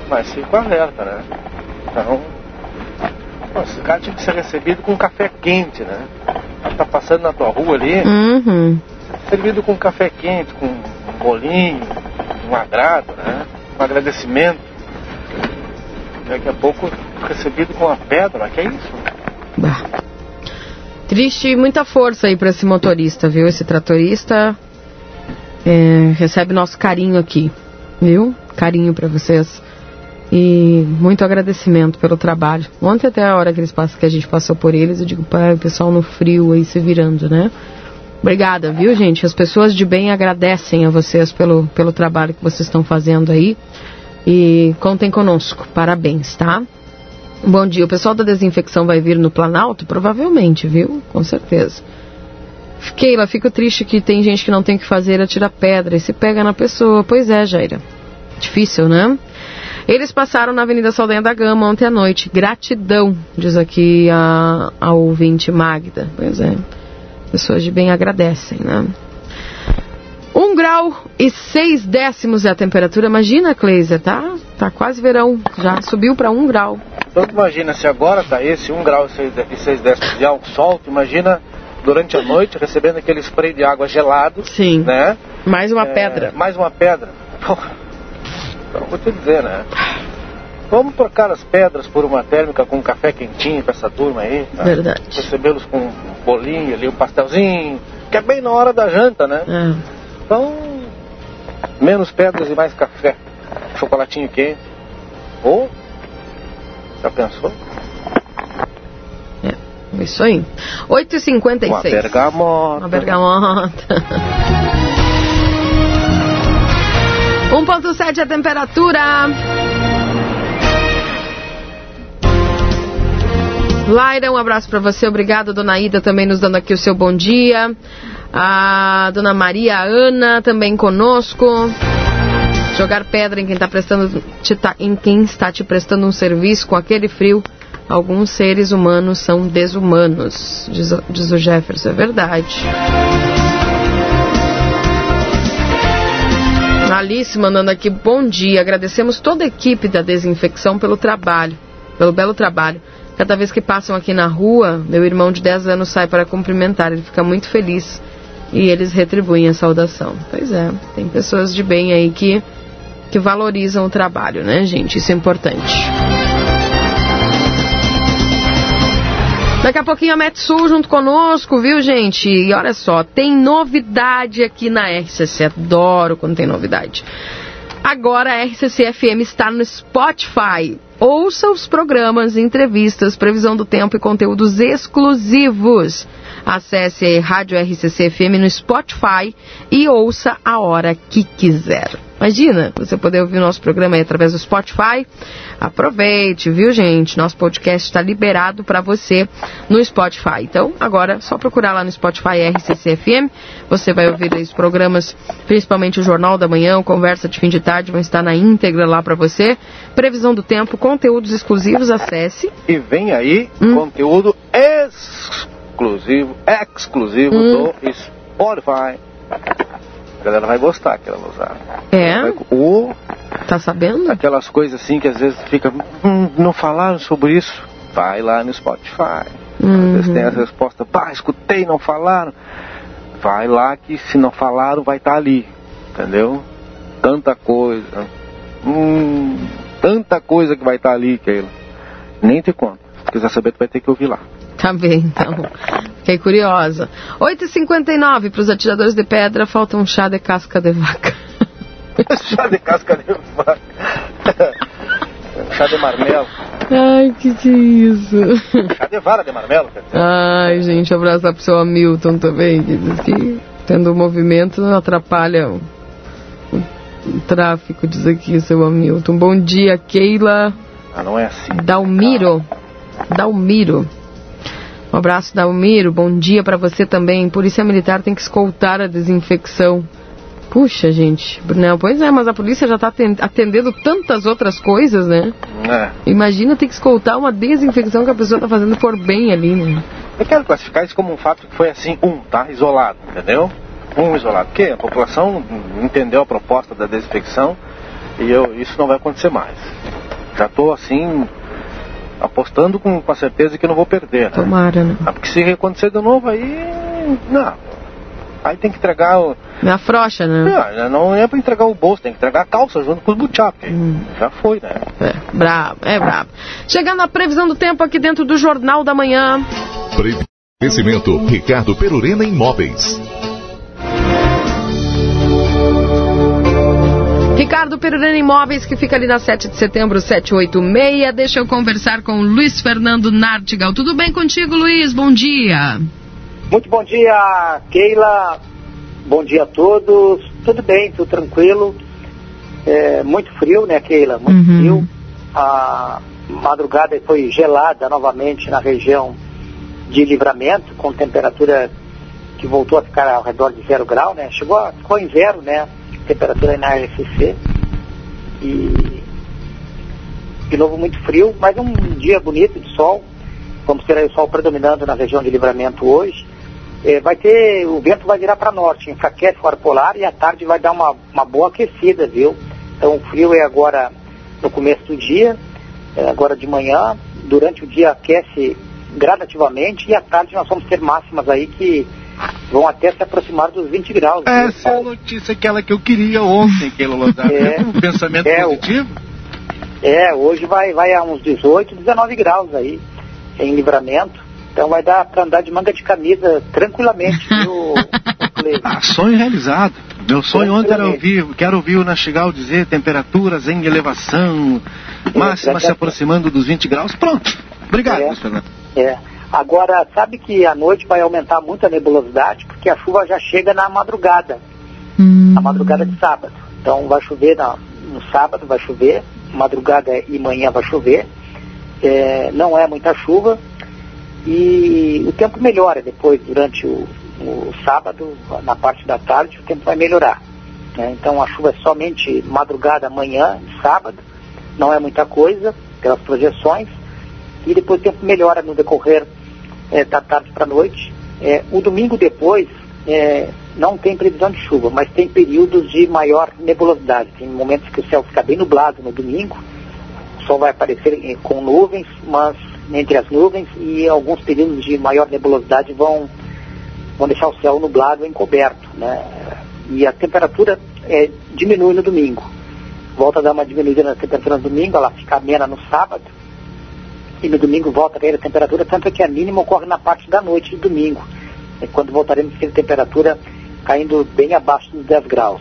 Mas fica alerta, né? Então, esse cara tinha que ser recebido com café quente, né? Tá passando na tua rua ali, Uhum. servido com café quente, com um bolinho, um agrado, né? Um agradecimento. Daqui a pouco recebido com uma pedra, que é isso? Bah. Triste e muita força aí para esse motorista, viu? Esse tratorista é, recebe nosso carinho aqui, viu? Carinho para vocês. E muito agradecimento pelo trabalho. Ontem até a hora que, eles passam, que a gente passou por eles, eu digo para o pessoal no frio aí se virando, né? Obrigada, viu, gente? As pessoas de bem agradecem a vocês pelo, pelo trabalho que vocês estão fazendo aí. E contem conosco. Parabéns, tá? Bom dia. O pessoal da desinfecção vai vir no Planalto? Provavelmente, viu? Com certeza. Keila, fico triste que tem gente que não tem o que fazer, atira pedra e se pega na pessoa. Pois é, Jaira. Difícil, né? Eles passaram na Avenida Saldanha da Gama ontem à noite. Gratidão, diz aqui a, a ouvinte Magda. Pois é. Pessoas de bem agradecem, né? Um grau e seis décimos é a temperatura. Imagina, Cleiser, tá? Tá quase verão. Já subiu para um grau. Então imagina, se agora tá esse 1 grau e 6 décimos de álcool sol, imagina durante a noite recebendo aquele spray de água gelado. Sim. Né? Mais uma É, pedra. Mais uma pedra. Porra. Então vou te dizer, né? Vamos trocar as pedras por uma térmica com um café quentinho pra essa turma aí. tá? Verdade. Recebê-los com um bolinho ali, um pastelzinho, que é bem na hora da janta, né? É. Então, menos pedras e mais café. Chocolatinho quente. Ou, já pensou? É Isso aí. 8h56. Uma bergamota. Uma bergamota. 1.7 a temperatura. Laira, um abraço para você. Obrigada, dona Ida, também nos dando aqui o seu bom dia. A dona Maria Ana também conosco. Jogar pedra em quem, tá prestando, te tá- em quem está te prestando um serviço com aquele frio. Alguns seres humanos são desumanos, diz, diz o Jefferson. É verdade. Alice mandando aqui, bom dia. Agradecemos toda a equipe da desinfecção pelo trabalho, pelo belo trabalho. Cada vez que passam aqui na rua, meu irmão de 10 anos sai para cumprimentar. Ele fica muito feliz e eles retribuem a saudação. Pois é, tem pessoas de bem aí que, que valorizam o trabalho, né, gente? Isso é importante. Daqui a pouquinho a Metsul junto conosco, viu, gente? E olha só, tem novidade aqui na RCC. Adoro quando tem novidade. Agora a RCC FM está no Spotify. Ouça os programas, entrevistas, previsão do tempo e conteúdos exclusivos. Acesse Rádio RCC FM no Spotify e ouça a hora que quiser. Imagina você poder ouvir o nosso programa aí através do Spotify. Aproveite, viu, gente? Nosso podcast está liberado para você no Spotify. Então, agora só procurar lá no Spotify RCCFM. Você vai ouvir os programas, principalmente o Jornal da Manhã, o Conversa de Fim de Tarde, vão estar na íntegra lá para você. Previsão do tempo, conteúdos exclusivos, acesse. E vem aí hum. conteúdo exclusivo, exclusivo hum. do Spotify galera vai gostar que ela usar. É? Vai, ou, tá sabendo? Aquelas coisas assim que às vezes fica, hum, não falaram sobre isso. Vai lá no Spotify. Uhum. Às vezes tem a resposta, pá, escutei, não falaram. Vai lá que se não falaram, vai estar tá ali. Entendeu? Tanta coisa. Hum, tanta coisa que vai estar tá ali, Keila. Nem te conto. Se quiser saber, tu vai ter que ouvir lá. Tá bem, então. Fiquei curiosa. 8h59 para os atiradores de pedra, falta um chá de casca de vaca. chá de casca de vaca. chá de marmelo. Ai, que que é isso? Chá de vara de marmelo, Ai, gente, abraçar pro seu Hamilton também, que diz que tendo movimento não atrapalha o, o, tráfico, diz aqui seu Hamilton. Bom dia, Keila. Ah, não é assim. Dalmiro. Dalmiro. Um abraço, Dalmiro. Bom dia para você também. Polícia Militar tem que escoltar a desinfecção. Puxa, gente. Brunel, pois é, mas a polícia já está atendendo tantas outras coisas, né? É. Imagina ter que escoltar uma desinfecção que a pessoa está fazendo por bem ali, né? Eu quero classificar isso como um fato que foi assim, um, tá? Isolado, entendeu? Um isolado. Porque a população entendeu a proposta da desinfecção e eu, isso não vai acontecer mais. Já estou assim, apostando com, com a certeza que não vou perder. Né? Tomara, né? Ah, porque se acontecer de novo aí. Não. Aí tem que entregar o. Me afrocha, né? Não, não é pra entregar o bolso, tem que entregar a calça junto com os butiá, hum. já foi, né? É, brabo, é brabo. Chegando a previsão do tempo aqui dentro do Jornal da Manhã. Previsão Ricardo Perurena Imóveis. Ricardo Perurena Imóveis, que fica ali na 7 de setembro, 786. Deixa eu conversar com o Luiz Fernando Nartigal. Tudo bem contigo, Luiz? Bom dia. Muito bom dia, Keila. Bom dia a todos. Tudo bem, tudo tranquilo. É, muito frio, né, Keila? Muito uhum. frio. A madrugada foi gelada novamente na região de livramento, com temperatura que voltou a ficar ao redor de zero grau, né? Chegou a, ficou em zero, né? temperatura na RFC. E de novo muito frio, mas um dia bonito de sol. Vamos ter aí o sol predominando na região de livramento hoje. É, vai ter, o vento vai virar para norte, enfraquece o ar polar e à tarde vai dar uma, uma boa aquecida, viu? Então o frio é agora no começo do dia, é agora de manhã, durante o dia aquece gradativamente e à tarde nós vamos ter máximas aí que vão até se aproximar dos 20 graus. Essa é a notícia aquela que eu queria ontem, Keila Lozada. É, um pensamento é, positivo? É, hoje vai, vai a uns 18, 19 graus aí, em livramento. Então vai dar para andar de manga de camisa tranquilamente, viu, ah, sonho realizado. Meu sonho ontem era ouvir, quero ouvir o Nastigal dizer temperaturas em elevação, máxima se aproximando dos 20 graus. Pronto. Obrigado, é, Fernando. É. Agora, sabe que à noite vai aumentar muito a nebulosidade, porque a chuva já chega na madrugada, hum. na madrugada de sábado. Então vai chover na, no sábado, vai chover, madrugada e manhã vai chover. É, não é muita chuva e o tempo melhora depois, durante o, o sábado, na parte da tarde, o tempo vai melhorar. Né? Então a chuva é somente madrugada, manhã e sábado, não é muita coisa, pelas projeções e depois o tempo melhora no decorrer é, da tarde para a noite. É, o domingo depois é, não tem previsão de chuva, mas tem períodos de maior nebulosidade. Tem momentos que o céu fica bem nublado no domingo, o sol vai aparecer é, com nuvens, mas entre as nuvens e alguns períodos de maior nebulosidade vão, vão deixar o céu nublado encoberto. Né? E a temperatura é, diminui no domingo. Volta a dar uma diminuída na temperatura no domingo, ela fica amena no sábado, e no domingo volta a cair a temperatura, tanto é que a mínima ocorre na parte da noite de domingo, é quando voltaremos a ter temperatura caindo bem abaixo dos 10 graus.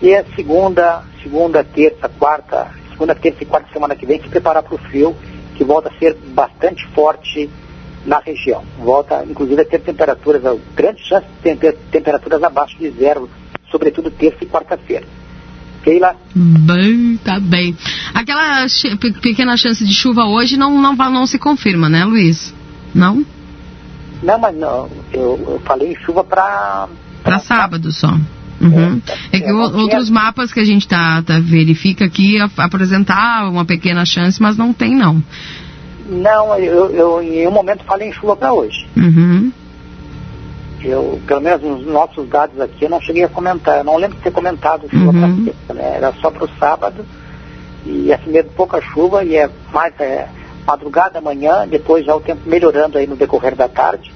E a segunda, segunda, terça, quarta, segunda, terça e quarta semana que vem se preparar para o frio, que volta a ser bastante forte na região. Volta, inclusive, a ter temperaturas, grande chance de ter temperaturas abaixo de zero, sobretudo terça e quarta-feira. Keila? Bem, tá bem. Aquela pequena chance de chuva hoje não, não, não se confirma, né, Luiz? Não? Não, mas não. Eu, eu falei chuva para. Para sábado só. Uhum. É, é que outros mapas que a gente tá, tá verifica aqui apresentar uma pequena chance, mas não tem não. Não, eu, eu em nenhum momento falei em chuva para hoje. Uhum. Eu, pelo menos nos nossos dados aqui, eu não cheguei a comentar. Eu não lembro de ter comentado chuva uhum. sexta, né? Era só para o sábado. E assim mesmo pouca chuva e é mais é, madrugada, manhã, depois já o tempo melhorando aí no decorrer da tarde.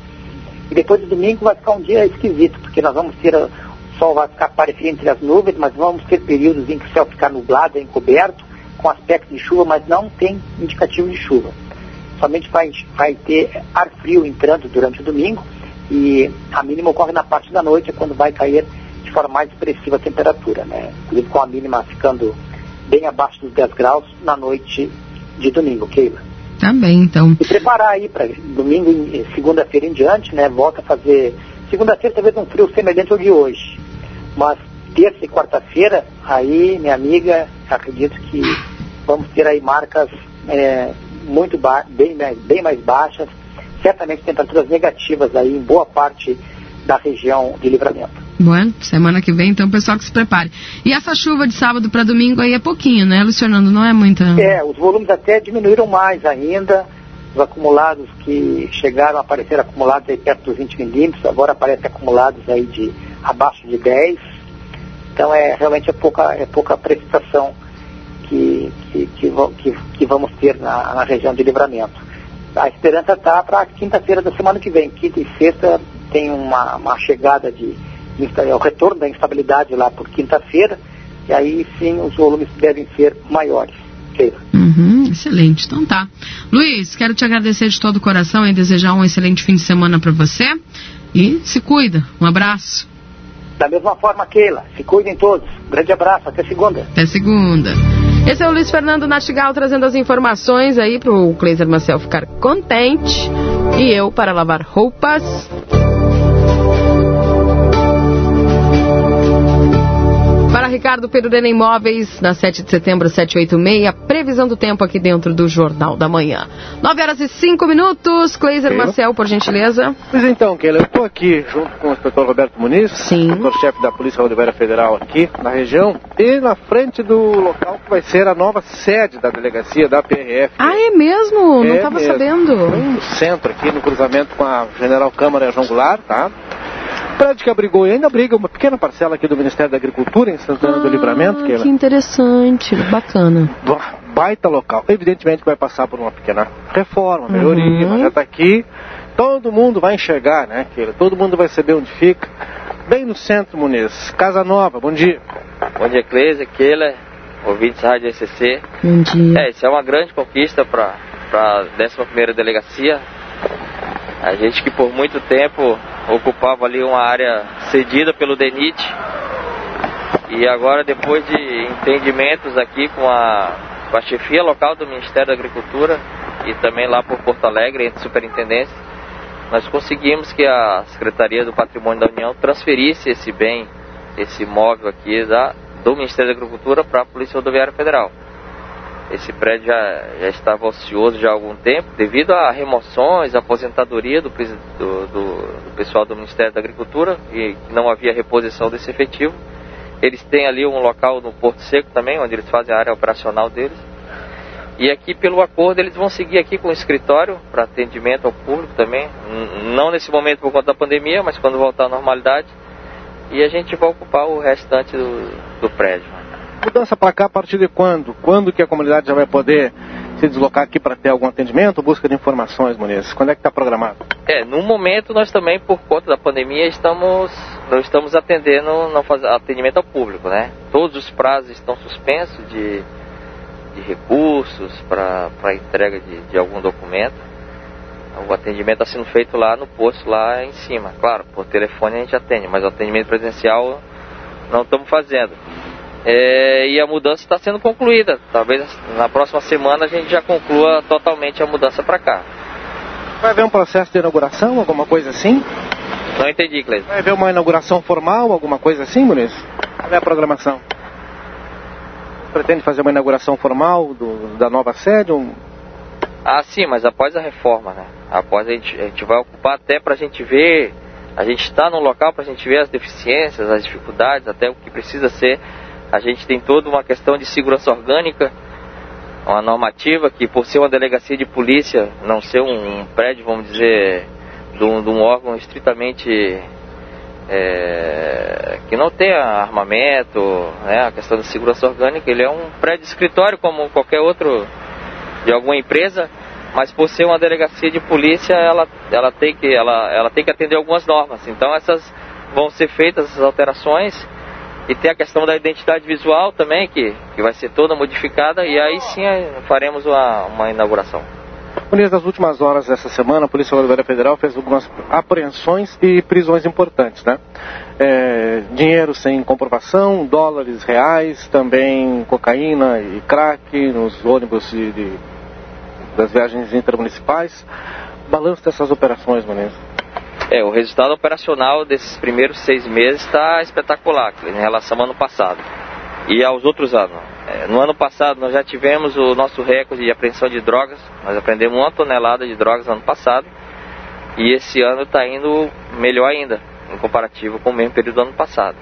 E depois do domingo vai ficar um dia esquisito, porque nós vamos ter, o sol vai ficar aparecendo entre as nuvens, mas vamos ter períodos em que o céu ficar nublado, encoberto, com aspecto de chuva, mas não tem indicativo de chuva. Somente vai, vai ter ar frio entrando durante o domingo e a mínima ocorre na parte da noite, é quando vai cair de forma mais expressiva a temperatura, né? Inclusive com a mínima ficando bem abaixo dos 10 graus na noite de domingo, Keila. Também, então. E preparar aí para domingo e segunda-feira em diante, né? Volta a fazer. Segunda-feira talvez um frio semelhante ao de hoje. Mas terça e quarta-feira, aí, minha amiga, acredito que vamos ter aí marcas é, muito bem, bem mais baixas, certamente temperaturas negativas aí em boa parte da região de livramento. Bueno, semana que vem, então, o pessoal que se prepare. E essa chuva de sábado para domingo aí é pouquinho, né, Luciano? Não é muita. É, os volumes até diminuíram mais ainda. Os acumulados que chegaram a aparecer acumulados aí perto dos 20 milímetros, agora aparecem acumulados aí de abaixo de 10. Então é realmente é pouca, é pouca precipitação que, que, que, que, que vamos ter na, na região de livramento. A esperança está para quinta-feira da semana que vem. Quinta e sexta tem uma, uma chegada de é o retorno da instabilidade lá por quinta-feira, e aí sim os volumes devem ser maiores. Uhum, excelente, então tá. Luiz, quero te agradecer de todo o coração e desejar um excelente fim de semana para você. E se cuida. Um abraço. Da mesma forma, Keila. Se cuidem todos. Grande abraço. Até segunda. Até segunda. Esse é o Luiz Fernando Natigal trazendo as informações aí pro Cleiser Marcel ficar contente. E eu para lavar roupas. Ricardo Perurena Imóveis, na 7 de setembro, 786, previsão do tempo aqui dentro do Jornal da Manhã. 9 horas e 5 minutos. Cleiser Marcel, por gentileza. Pois então, Keila, eu estou aqui junto com o inspetor Roberto Muniz, chefe da Polícia Rodoviária Federal aqui na região, e na frente do local que vai ser a nova sede da delegacia da PRF. Ah, é mesmo? É Não estava sabendo. No centro aqui, no cruzamento com a General Câmara João Goulart, tá? Prédio que abrigou e ainda abriga uma pequena parcela aqui do Ministério da Agricultura em Santana ah, do Livramento. Que, que interessante, bacana. Baita local. Evidentemente vai passar por uma pequena reforma, melhoria, uhum. mas já está aqui. Todo mundo vai enxergar, né, Keila? Todo mundo vai saber onde fica. Bem no centro, Muniz. Casa Nova, bom dia. Bom dia, Cleise, Keila, ouvintes da Rádio SCC. Bom dia. É, isso é uma grande conquista para a 11ª Delegacia. A gente que por muito tempo ocupava ali uma área cedida pelo DENIT. E agora, depois de entendimentos aqui com a, com a chefia local do Ministério da Agricultura e também lá por Porto Alegre, entre superintendências, nós conseguimos que a Secretaria do Patrimônio da União transferisse esse bem, esse imóvel aqui da, do Ministério da Agricultura para a Polícia Rodoviária Federal. Esse prédio já, já estava ocioso já há algum tempo, devido a remoções, aposentadoria do, do, do, pessoal do Ministério da Agricultura, e não havia reposição desse efetivo. Eles têm ali um local no Porto Seco também, onde eles fazem a área operacional deles. E aqui, pelo acordo, eles vão seguir aqui com o escritório para atendimento ao público também. Não nesse momento por conta da pandemia, mas quando voltar à normalidade. E a gente vai ocupar o restante do, do prédio. Mudança para cá a partir de quando? Quando que a comunidade já vai poder se deslocar aqui para ter algum atendimento, busca de informações, Muniz? Quando é que está programado? É, no momento nós também, por conta da pandemia, estamos, não estamos atendendo, não faz, atendimento ao público, né? Todos os prazos estão suspensos de, de recursos para entrega de, de algum documento. O atendimento está sendo feito lá no posto, lá em cima. Claro, por telefone a gente atende, mas o atendimento presencial não estamos fazendo. É, e a mudança está sendo concluída. Talvez na próxima semana a gente já conclua totalmente a mudança para cá. Vai haver um processo de inauguração, alguma coisa assim? Não entendi, Cleiton. Vai haver uma inauguração formal, alguma coisa assim, Muniz? Qual é a programação? pretende fazer uma inauguração formal do, da nova sede? Um... Ah, sim, mas após a reforma, né? Após a gente, a gente vai ocupar até para a gente ver, a gente está no local para a gente ver as deficiências, as dificuldades, até o que precisa ser. A gente tem toda uma questão de segurança orgânica, uma normativa que, por ser uma delegacia de polícia, não ser um, prédio, vamos dizer, de um, de um órgão estritamente é, que não tenha armamento, né, a questão da segurança orgânica, ele é um prédio escritório como qualquer outro de alguma empresa, mas por ser uma delegacia de polícia, ela, ela, tem, que, ela, ela tem que atender algumas normas. Então essas vão ser feitas, essas alterações, e tem a questão da identidade visual também, que, que vai ser toda modificada, e aí sim faremos uma, uma inauguração. Muniz, nas últimas horas dessa semana, a Polícia Rodoviária Federal fez algumas apreensões e prisões importantes, né? É, dinheiro sem comprovação, dólares reais, também cocaína e crack nos ônibus de, de, das viagens intermunicipais. Balanço dessas operações, Muniz. É, o resultado operacional desses primeiros seis meses está espetacular em relação ao ano passado e aos outros anos. É, no ano passado nós já tivemos o nosso recorde de apreensão de drogas, nós apreendemos uma tonelada de drogas no ano passado e esse ano está indo melhor ainda, em comparativo com o mesmo período do ano passado.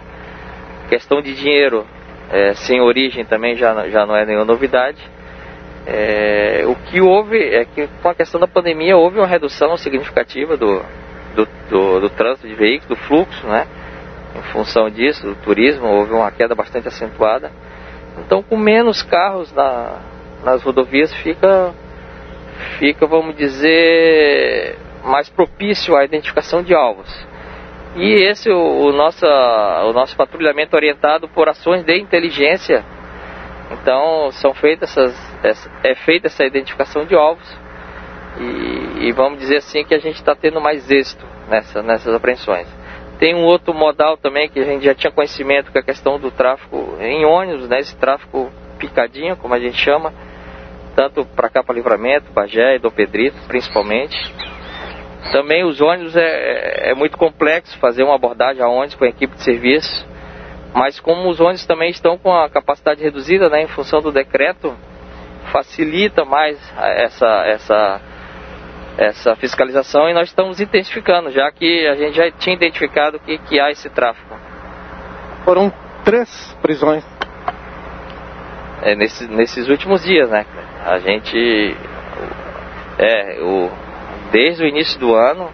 Questão de dinheiro é, sem origem também já, já não é nenhuma novidade. É, o que houve é que com a questão da pandemia houve uma redução significativa do, do, do, do trânsito de veículos, do fluxo, né? Em função disso, do turismo, houve uma queda bastante acentuada. Então, com menos carros na, nas rodovias, fica, fica, vamos dizer, mais propício à identificação de alvos. E esse o, o, nosso, o nosso patrulhamento orientado por ações de inteligência. Então, são feitas essas, é feita essa identificação de alvos e, e vamos dizer assim que a gente está tendo mais êxito nessa, nessas apreensões. Tem um outro modal também que a gente já tinha conhecimento, que é a questão do tráfego em ônibus, né, esse tráfego picadinho, como a gente chama, tanto para cá para Livramento, Bagé e Dom Pedrito, principalmente. Também os ônibus é, é muito complexo fazer uma abordagem a ônibus com a equipe de serviço, mas como os ônibus também estão com a capacidade reduzida, né, em função do decreto, facilita mais essa, essa essa fiscalização e nós estamos intensificando, já que a gente já tinha identificado que, que há esse tráfico. Foram três prisões. É, nesse, nesses últimos dias, né? A gente, é, o, desde o início do ano,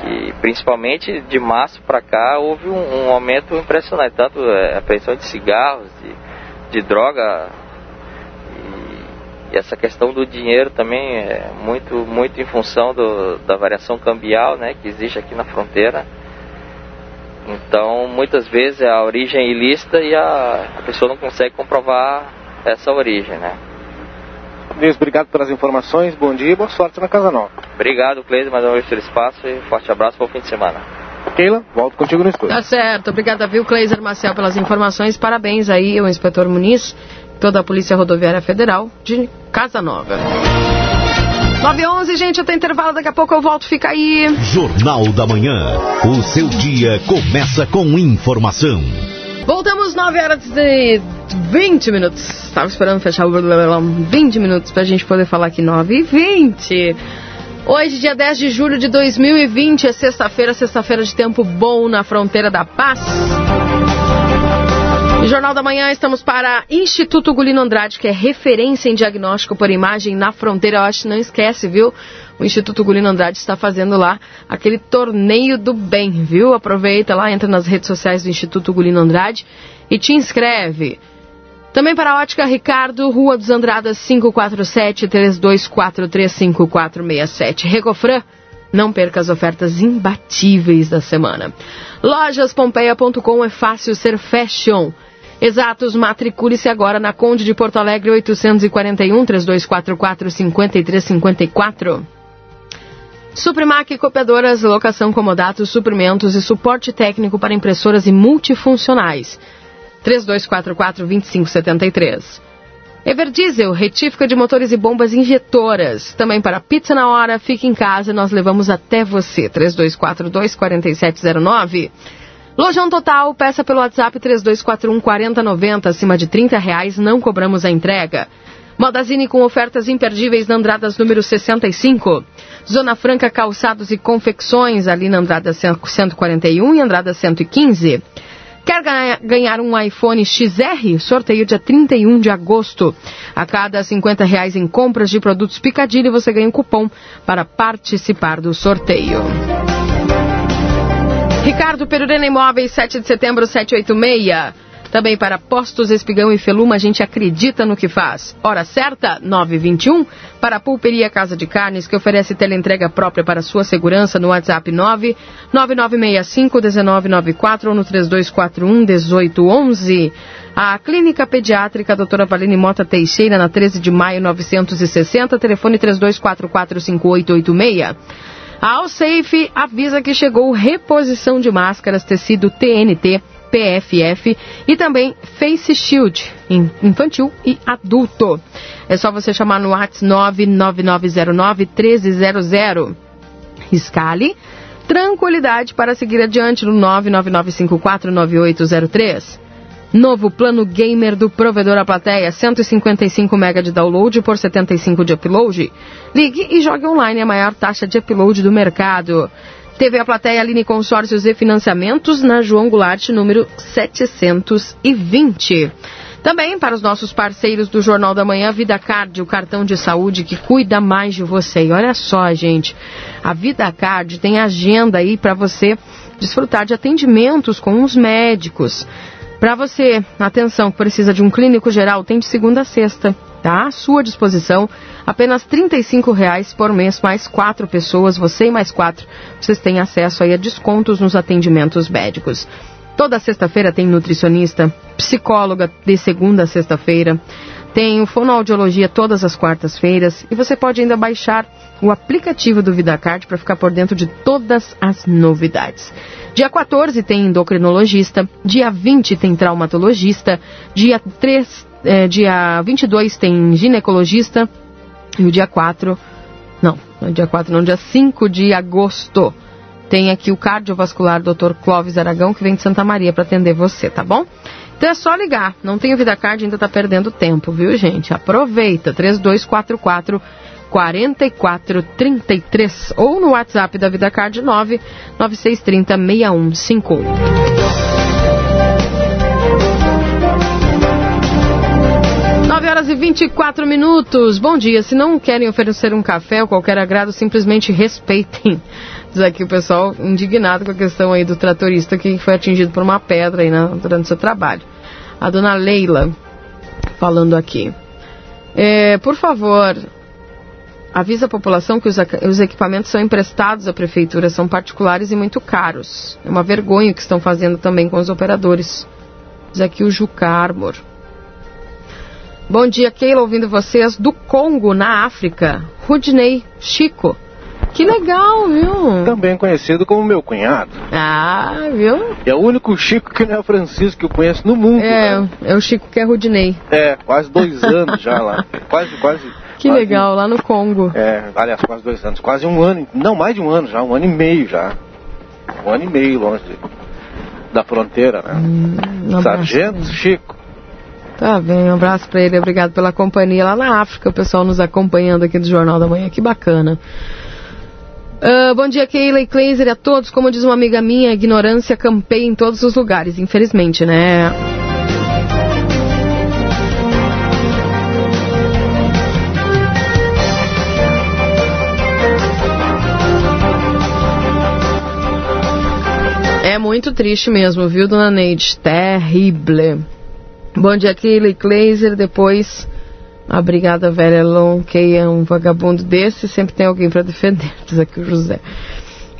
que principalmente de março para cá, houve um, um, aumento impressionante, tanto é, a apreensão de cigarros, de, de droga, e essa questão do dinheiro também é muito, muito em função do, da variação cambial né, que existe aqui na fronteira. Então, muitas vezes é a origem é ilícita e a, a pessoa não consegue comprovar essa origem, né? Luiz, obrigado pelas informações, bom dia e boa sorte na Casa Nova. Obrigado, Cleide, mais uma vez pelo espaço e forte abraço para o fim de semana. Keila, volto contigo no estúdio. Tá certo, obrigada, viu, Cleiser Marcel, pelas informações. Parabéns aí ao inspetor Muniz toda a Polícia Rodoviária Federal de Casa Nova. 911, gente, eu tenho intervalo, daqui a pouco eu volto, fica aí. Jornal da Manhã. O seu dia começa com informação. Voltamos 9 horas e 20 minutos. Estava esperando fechar o 20 minutos para a gente poder falar aqui 9 e 20. Hoje, dia 10 de julho de 2020, é sexta-feira, sexta-feira de tempo bom na fronteira da paz. No Jornal da Manhã estamos para Instituto Gulino Andrade, que é referência em diagnóstico por imagem na fronteira. Eu acho que não esquece, viu? O Instituto Gulino Andrade está fazendo lá aquele torneio do bem, viu? Aproveita lá, entra nas redes sociais do Instituto Gulino Andrade e te inscreve. Também para a Ótica Ricardo, Rua dos Andradas 547 32435467. Recofran, não perca as ofertas imbatíveis da semana. Lojaspompeia.com é fácil ser fashion. Exatos, matricule-se agora na Conde de Porto Alegre 841 3244 5354. Suprimac Copiadoras, locação comodatos, suprimentos e suporte técnico para impressoras e multifuncionais. 3244 2573. Everdiesel, retífica de motores e bombas injetoras. Também para pizza na hora, fique em casa, nós levamos até você. 3242 4709. Lojão Total, peça pelo WhatsApp 3241 4090, acima de 30 reais, não cobramos a entrega. Modazine com ofertas imperdíveis na Andradas número 65. Zona Franca Calçados e Confecções, ali na Andrada 141 e Andrada 115. Quer ganhar um iPhone XR? Sorteio dia 31 de agosto. A cada 50 reais em compras de produtos Picadilly, você ganha um cupom para participar do sorteio. Ricardo Perurena Imóveis, 7 de setembro, 786. Também para Postos Espigão e Feluma, a gente acredita no que faz. Hora certa, 921. Para a Pulperia Casa de Carnes, que oferece teleentrega própria para sua segurança no WhatsApp 99965-1994 ou no 3241-1811. A Clínica Pediátrica Doutora Valine Mota Teixeira, na 13 de maio 960, telefone 32445886. A Alsafe avisa que chegou reposição de máscaras tecido TNT PFF e também Face Shield, infantil e adulto. É só você chamar no WhatsApp 99909 1300. Escale tranquilidade para seguir adiante no 999549803. Novo plano gamer do provedor a plateia, 155 MB de download por 75 de upload. Ligue e jogue online a maior taxa de upload do mercado. TV A Plateia Aline Consórcios e Financiamentos na João Goulart, número 720. Também para os nossos parceiros do Jornal da Manhã, Vida Card, o cartão de saúde que cuida mais de você. E olha só, gente, a Vida Card tem agenda aí para você desfrutar de atendimentos com os médicos. Para você, atenção, que precisa de um clínico geral, tem de segunda a sexta, tá? À sua disposição, apenas R$ reais por mês, mais quatro pessoas, você e mais quatro. Vocês têm acesso aí a descontos nos atendimentos médicos. Toda sexta-feira tem nutricionista, psicóloga de segunda a sexta-feira, tem fonoaudiologia todas as quartas-feiras e você pode ainda baixar o aplicativo do VidaCard para ficar por dentro de todas as novidades. Dia 14 tem endocrinologista, dia 20 tem traumatologista, dia 3, é, dia 22 tem ginecologista e o dia 4, não, não é dia 4 não, dia 5 de agosto tem aqui o cardiovascular Dr. Clóvis Aragão que vem de Santa Maria para atender você, tá bom? Então é só ligar, não tem o VidaCard, ainda está perdendo tempo, viu gente? Aproveita, 3244 4433 ou no WhatsApp da VidaCard 9 9630 6151. Nove horas e 24 minutos. Bom dia. Se não querem oferecer um café ou qualquer agrado, simplesmente respeitem. Diz aqui o pessoal indignado com a questão aí do tratorista que foi atingido por uma pedra aí na, durante o seu trabalho. A dona Leila falando aqui. É, por favor, avisa a população que os, os, equipamentos são emprestados à prefeitura, são particulares e muito caros. É uma vergonha o que estão fazendo também com os operadores. Diz aqui o Juca Arbor. Bom dia, Keila, ouvindo vocês do Congo, na África. Rudney, Chico. Que legal, viu? Também conhecido como meu cunhado. Ah, viu? É o único Chico que não é o Francisco que eu conheço no mundo. É, né? é o Chico que é Rudney. É, quase dois anos já lá. Quase, quase que quase, legal, lá no Congo. É, aliás, quase dois anos. Quase um ano, não mais de um ano já, um ano e meio já. Um ano e meio longe de, da fronteira, né? Hum, Sargento Chico. Tá bem, um abraço para ele, obrigado pela companhia lá na África, o pessoal nos acompanhando aqui do Jornal da Manhã, que bacana. Uh, bom dia, Keila e Kleiser e a todos. Como diz uma amiga minha, ignorância campeia em todos os lugares, infelizmente, né? Muito triste mesmo, viu, dona Neide? Terrible. Bom dia, Keila Kleiser. Depois, a Brigada Long, que é um vagabundo desse, sempre tem alguém para defender, diz aqui o José.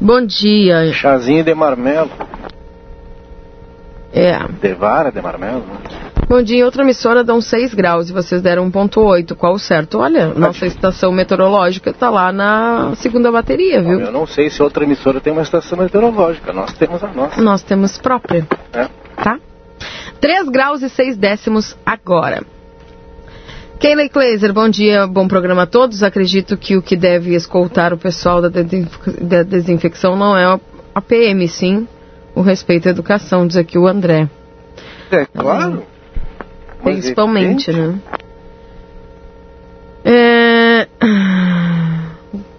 Bom dia. Chazinho de marmelo. É. De vara de marmelo. Né? Bom dia, outra emissora dão 6 graus e vocês deram 1.8. Qual o certo? Olha, nossa estação meteorológica está lá na segunda bateria, viu? Eu não sei se outra emissora tem uma estação meteorológica. Nós temos a nossa. Nós temos própria. É. Tá? 3 graus e 6 décimos agora. Keila Kleiser, bom dia, bom programa a todos. Acredito que o que deve escoltar o pessoal da, desinfecção não é a PM, sim o respeito à educação, diz aqui o André. É claro. Principalmente, né? É...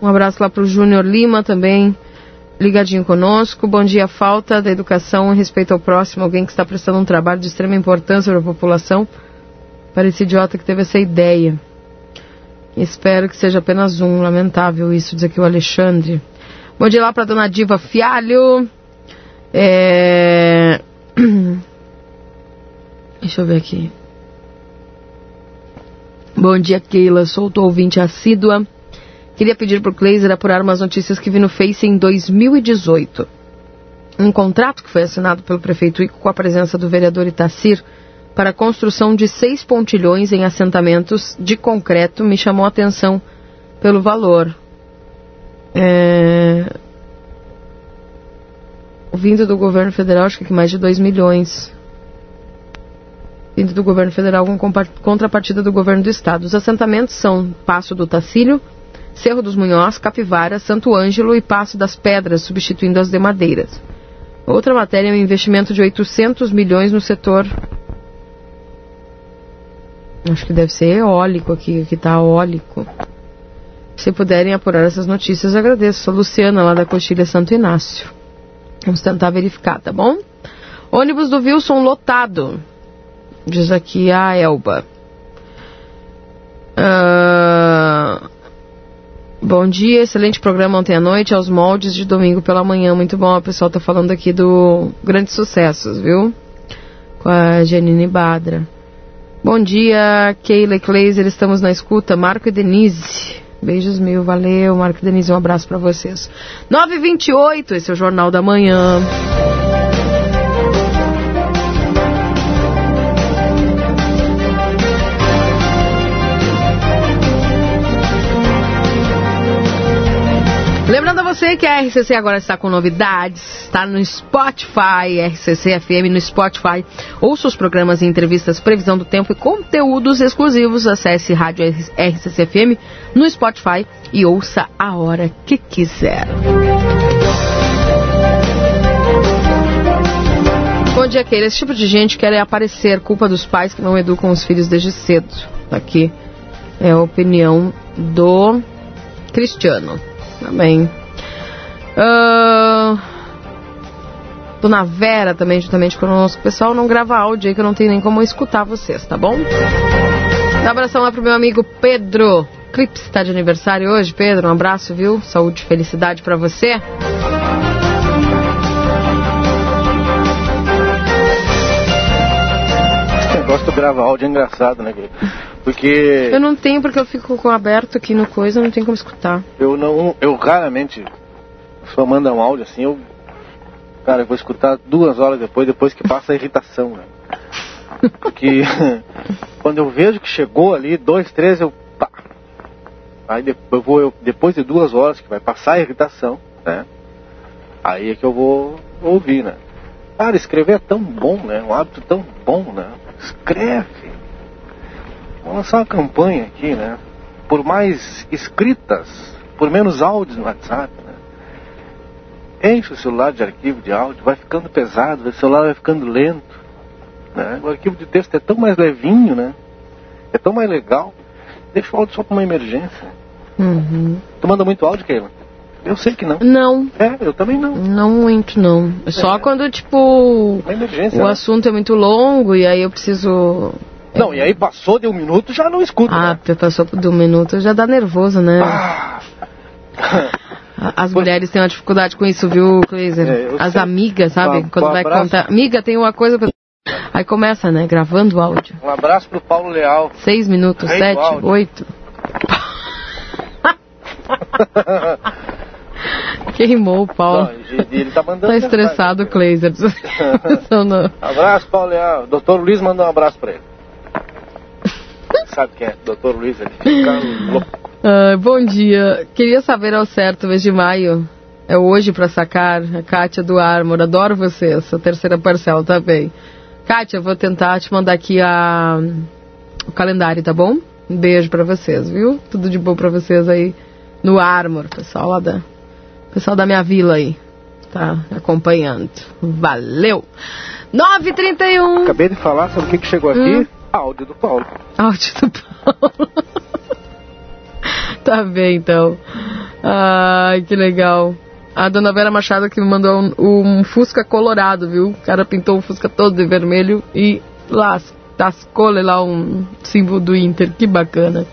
Um abraço lá para o Júnior Lima também, ligadinho conosco. Bom dia, falta da educação em respeito ao próximo, alguém que está prestando um trabalho de extrema importância para a população. Para esse idiota que teve essa ideia. Espero que seja apenas um. Lamentável isso, diz aqui o Alexandre. Bom dia lá para dona Diva Fialho. É... Deixa eu ver aqui. Bom dia, Keila. Sou tua ouvinte assídua. Queria pedir para o Kleiser apurar umas notícias que vi no Face em 2018. Um contrato que foi assinado pelo prefeito Ico com a presença do vereador Itacir para a construção de seis pontilhões em assentamentos de concreto me chamou a atenção pelo valor. É... Vindo do governo federal, acho que mais de 2 milhões. Vindo do governo federal com contrapartida do governo do estado. Os assentamentos são Passo do Tacílio, Cerro dos Munhós, Capivara, Santo Ângelo e Passo das Pedras, substituindo as de Madeiras. Outra matéria é um investimento de 800 milhões no setor Acho que deve ser eólico aqui, que está eólico. Se puderem apurar essas notícias, agradeço. Sou Luciana, lá da Coxilha Santo Inácio. Vamos tentar verificar, tá bom? Ônibus do Wilson lotado. Diz aqui a Elba. Uh... Bom dia, excelente programa ontem à noite, aos moldes de domingo pela manhã. Muito bom, o pessoal está falando aqui do Grandes Sucessos, viu? Com a Janine Badra. Bom dia, Keila e Kleiser, estamos na escuta. Marco e Denise. Beijos mil, valeu, Marco Denise, um abraço para vocês. 9h28, esse é o Jornal da Manhã. Lembrando a você que a RCC agora está com novidades, está no Spotify, RCC FM no Spotify. Ouça os programas e entrevistas, previsão do tempo e conteúdos exclusivos. Acesse Rádio RCC FM no Spotify e ouça a hora que quiser. Bom dia, Keila. Esse tipo de gente quer aparecer, culpa dos pais que não educam os filhos desde cedo. Aqui é a opinião do Cristiano. Também. Uh, Dona Vera também, juntamente conosco. Pessoal, não grava áudio aí que eu não tenho nem como escutar vocês, tá bom? Um abração lá pro meu amigo Pedro. Clips está de aniversário hoje, Pedro. Um abraço, viu? Saúde felicidade para você. Esse negócio do grava áudio é engraçado, né, porque. Eu não tenho, porque eu fico com aberto aqui no coisa, não tem como escutar. Eu não. Eu raramente. Só manda um áudio assim, eu. Cara, eu vou escutar duas horas depois, depois que passa a irritação, né? Porque quando eu vejo que chegou ali, dois, três, eu. Pá. Aí eu vou, eu, depois de duas horas que vai passar a irritação, né? Aí é que eu vou ouvir, né? Cara, escrever é tão bom, né? Um hábito tão bom, né? Escreve. Vamos lançar uma campanha aqui, né? Por mais escritas, por menos áudios no WhatsApp, né? Enche o celular de arquivo de áudio, vai ficando pesado, o celular vai ficando lento. Né? O arquivo de texto é tão mais levinho, né? É tão mais legal. Deixa o áudio só para uma emergência. Uhum. Tu manda muito áudio, Keila? Eu sei que não. Não. É, eu também não. Não muito, não. Só é. quando, tipo, uma emergência, o né? assunto é muito longo e aí eu preciso não, e aí passou de um minuto, já não escuta. Ah, né? passou de um minuto, já dá nervoso, né? Ah. As mulheres têm uma dificuldade com isso, viu, Cleiser? É, As sei. amigas, sabe? Um, Quando um vai abraço. contar. Amiga, tem uma coisa. Pra... Aí começa, né? Gravando o áudio. Um abraço pro Paulo Leal. Seis minutos, Rei sete, oito. Queimou o Paulo. Não, ele tá mandando. Tá estressado o Cleiser. abraço, Paulo Leal. Doutor Luiz mandou um abraço pra ele. Sabe quem é? Doutor Luiz, ele fica louco. Uh, bom dia. Queria saber ao certo, mês de maio. É hoje para sacar a Kátia do Armor. Adoro vocês. A terceira parcela também. Tá Kátia, vou tentar te mandar aqui a... o calendário, tá bom? Um beijo para vocês, viu? Tudo de bom para vocês aí no Armor, pessoal lá da pessoal da minha vila aí. tá acompanhando. Valeu! 9h31. Acabei de falar, sabe o que, que chegou aqui? Hum. Áudio do Paulo. Áudio do Paulo. tá bem, então. Ai, que legal. A dona Vera Machado que me mandou um, um, Fusca colorado, viu? O cara pintou o Fusca todo de vermelho e lá, tascou lá um símbolo do Inter. Que bacana.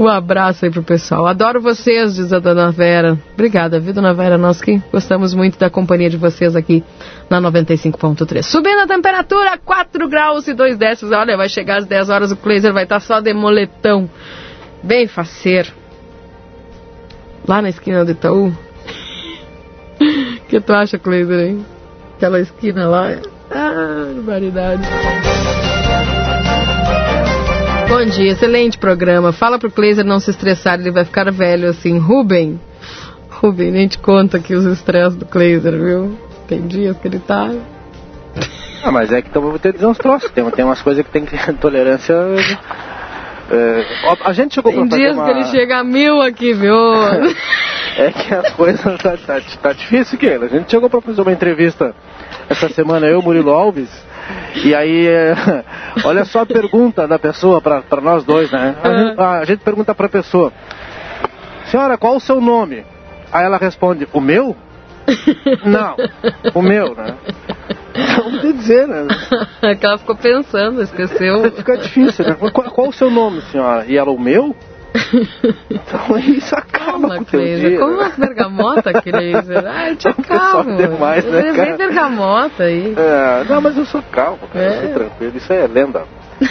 Um abraço aí pro pessoal. Adoro vocês, diz a dona Vera. Obrigada, viu, dona Vera? Nós que gostamos muito da companhia de vocês aqui na 95.3. Subindo a temperatura, 4 graus e 2 décimos. Olha, vai chegar às 10 horas, o Kleiser vai estar tá só de moletão. Bem faceiro. Lá na esquina do Itaú. O que tu acha, Kleiser, hein? Aquela esquina lá. Ah, barbaridade. Bom dia, excelente programa. Fala pro Kleiser não se estressar, ele vai ficar velho assim. Ruben, Ruben, nem te conta aqui os estresses do Kleiser, viu? Tem dias que ele tá. Ah, mas é que então vou ter que dizer uns troços. Tem, tem umas coisas que tem que ter tolerância. É, a gente chegou Tem pra dias uma... que ele chega a mil aqui, viu? é que a coisa tá, tá, tá difícil, que A gente chegou pra fazer uma entrevista essa semana, eu, Murilo Alves, e aí, é, olha só a pergunta da pessoa para nós dois, né? A gente, a gente pergunta para a pessoa: Senhora, qual o seu nome? Aí ela responde: O meu? Não, o meu, né? Vamos dizer, né? É que ela ficou pensando, esqueceu. Fica difícil, né? Qual, qual o seu nome, senhora? E ela, o meu? Então isso acaba Calma, com o teu dia. Como uma bergamota, Cleiser? Ai, te calmo. demais, né, cara? Vem bergamota aí. É, não, mas eu sou calmo, cara. É. Eu sou tranquilo. Isso aí é lenda.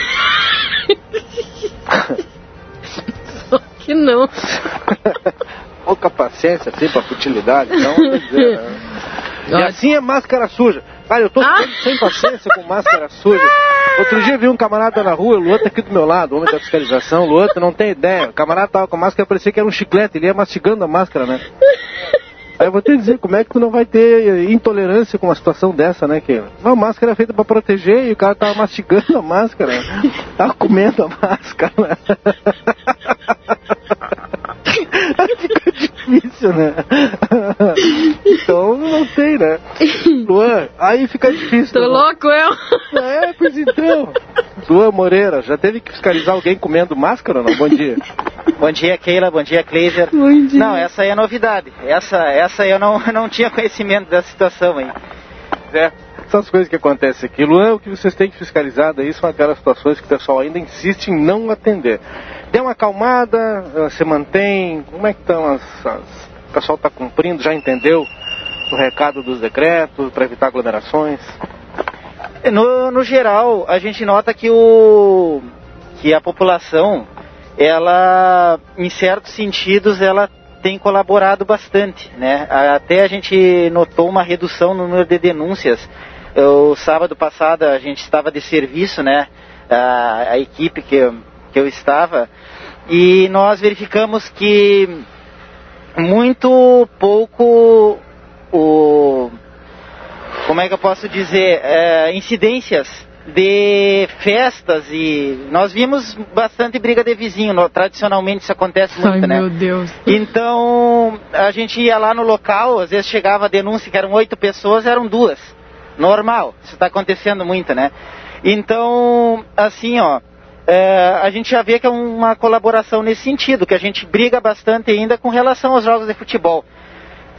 Só que não. Pouca paciência, assim, pra futilidade. Então, dizer, né? E assim é máscara suja. Cara, eu tô ah. sem paciência com máscara suja. Outro dia vi um camarada na rua, o Luan tá aqui do meu lado, homem da fiscalização. O Luan, não tem ideia. O camarada tava com a máscara, parecia que era um chiclete, ele ia mastigando a máscara, né? Aí eu vou te dizer, como é que tu não vai ter intolerância com uma situação dessa, né, que A máscara é feita pra proteger e o cara tava mastigando a máscara. Tava comendo a máscara. Fica difícil, né? então não tem, né? Luan, aí fica difícil. Tô né? louco, eu? É, pois então. Luan Moreira, já teve que fiscalizar alguém comendo máscara ou não? Bom dia. Bom dia, Keila. Bom dia, Kleiser. Bom dia. Não, essa aí é novidade. Essa, essa eu não, não tinha conhecimento dessa situação aí. É, essas coisas que acontecem aqui. Luan, o que vocês têm que fiscalizar daí são aquelas situações que o pessoal ainda insiste em não atender. Deu uma acalmada, se mantém, como é que estão as, as... O pessoal está cumprindo, já entendeu o recado dos decretos para evitar aglomerações? No, no geral, a gente nota que, o, que a população, ela, em certos sentidos, ela tem colaborado bastante, né? Até a gente notou uma redução no número de denúncias. O sábado passado a gente estava de serviço, né? A, a equipe que, que eu estava, e nós verificamos que muito pouco o como é que eu posso dizer é, incidências de festas e nós vimos bastante briga de vizinho. No, tradicionalmente isso acontece muito, Ai, né? Meu Deus. Então a gente ia lá no local, às vezes chegava a denúncia que eram oito pessoas, eram duas. Normal, isso está acontecendo muito, né? Então, assim, ó, é, a gente já vê que é uma colaboração nesse sentido, que a gente briga bastante ainda com relação aos jogos de futebol.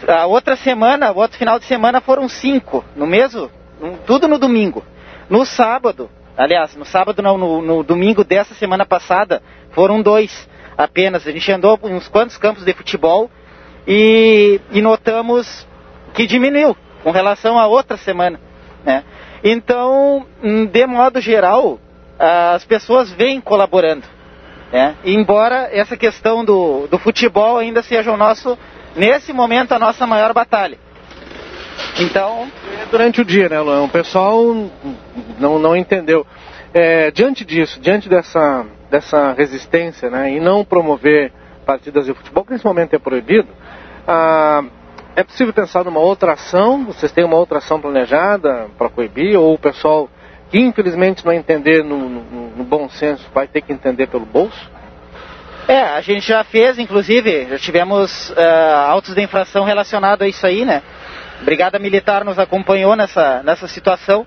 A outra semana, o outro final de semana foram cinco, no mesmo, tudo no domingo. No sábado, aliás, no sábado não, no, no domingo dessa semana passada, foram dois apenas. A gente andou uns quantos campos de futebol e, e notamos que diminuiu com relação à outra semana. Né? Então, de modo geral, as pessoas vêm colaborando. Né? Embora essa questão do, do futebol ainda seja o nosso, nesse momento, a nossa maior batalha. Então. É durante o dia, né, Luan? O pessoal não, não entendeu. É, diante disso, diante dessa, dessa resistência, né, e não promover partidas de futebol, que nesse momento é proibido, ah, é possível pensar numa outra ação? Vocês têm uma outra ação planejada para proibir? Ou o pessoal que infelizmente não entender no, no, no, bom senso vai ter que entender pelo bolso? É, a gente já fez, inclusive, já tivemos uh, autos de infração relacionados a isso aí, né? Brigada Militar nos acompanhou nessa, nessa situação,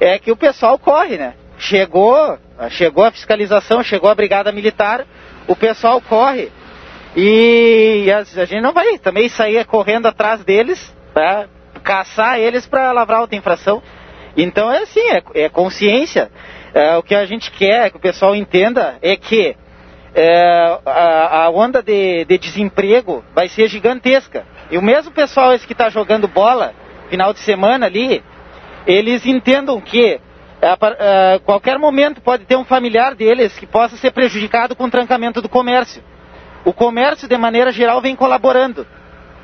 é que o pessoal corre, né? Chegou, chegou a fiscalização, chegou a Brigada Militar, o pessoal corre. E a, gente não vai também sair correndo atrás deles, para caçar eles para lavrar outra infração. Então é assim, é, é consciência. É, o que a gente quer que o pessoal entenda é que é, a, a, onda de, de, desemprego vai ser gigantesca. E o mesmo pessoal esse que está jogando bola final de semana ali, eles entendam que a, a, qualquer momento pode ter um familiar deles que possa ser prejudicado com o trancamento do comércio. O comércio, de maneira geral, vem colaborando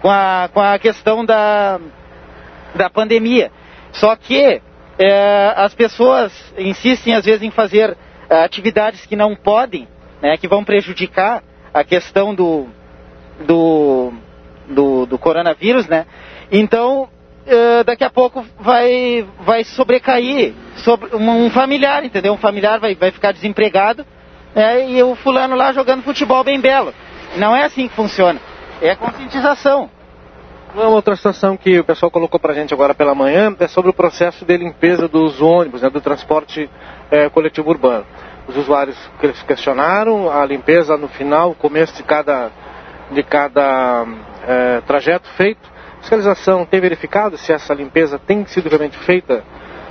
com a, com a questão da, da pandemia. Só que é, as pessoas insistem, às vezes, em fazer é, atividades que não podem, né, que vão prejudicar a questão do, do, do, do coronavírus, né? Então, é, daqui a pouco vai, vai sobrecair sobre um, um familiar, entendeu? Um familiar vai, vai ficar desempregado né, e o fulano lá jogando futebol bem belo. Não é assim que funciona. É a conscientização. Uma outra situação que o pessoal colocou para a gente agora pela manhã é sobre o processo de limpeza dos ônibus, né, do transporte é, coletivo urbano. Os usuários questionaram a limpeza no final, começo de cada, de cada é, trajeto feito. A fiscalização tem verificado se essa limpeza tem sido realmente feita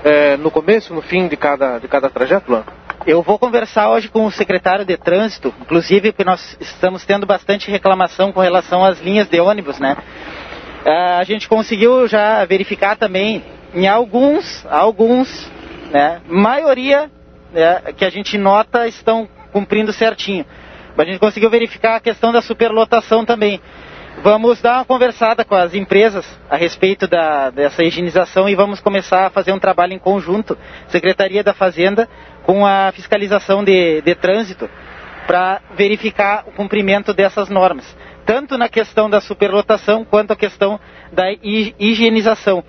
é, no começo, no fim de cada, de cada trajeto, Luan? Eu vou conversar hoje com o secretário de trânsito, inclusive porque nós estamos tendo bastante reclamação com relação às linhas de ônibus, né? Ah, a gente conseguiu já verificar também em alguns, alguns, né? Maioria né, que a gente nota estão cumprindo certinho. Mas a gente conseguiu verificar a questão da superlotação também. Vamos dar uma conversada com as empresas a respeito da, dessa higienização e vamos começar a fazer um trabalho em conjunto, Secretaria da Fazenda, com a fiscalização de, de trânsito, para verificar o cumprimento dessas normas, tanto na questão da superlotação quanto a questão da higienização.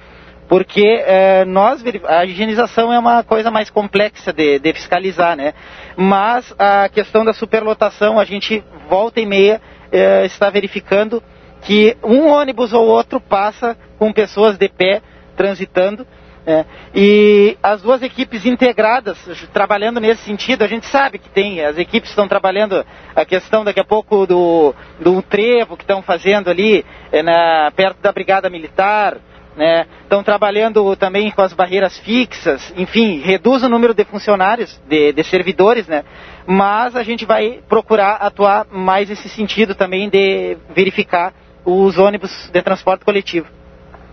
Porque eh, nós, a higienização é uma coisa mais complexa de, de fiscalizar, né? Mas a questão da superlotação, a gente volta e meia eh, está verificando que um ônibus ou outro passa com pessoas de pé transitando. É, e as duas equipes integradas, trabalhando nesse sentido, a gente sabe que tem, as equipes estão trabalhando a questão daqui a pouco do, do trevo que estão fazendo ali é, na, perto da Brigada Militar, né? Estão trabalhando também com as barreiras fixas, enfim, reduz o número de funcionários, de, de servidores, né? Mas a gente vai procurar atuar mais nesse sentido também de verificar os ônibus de transporte coletivo.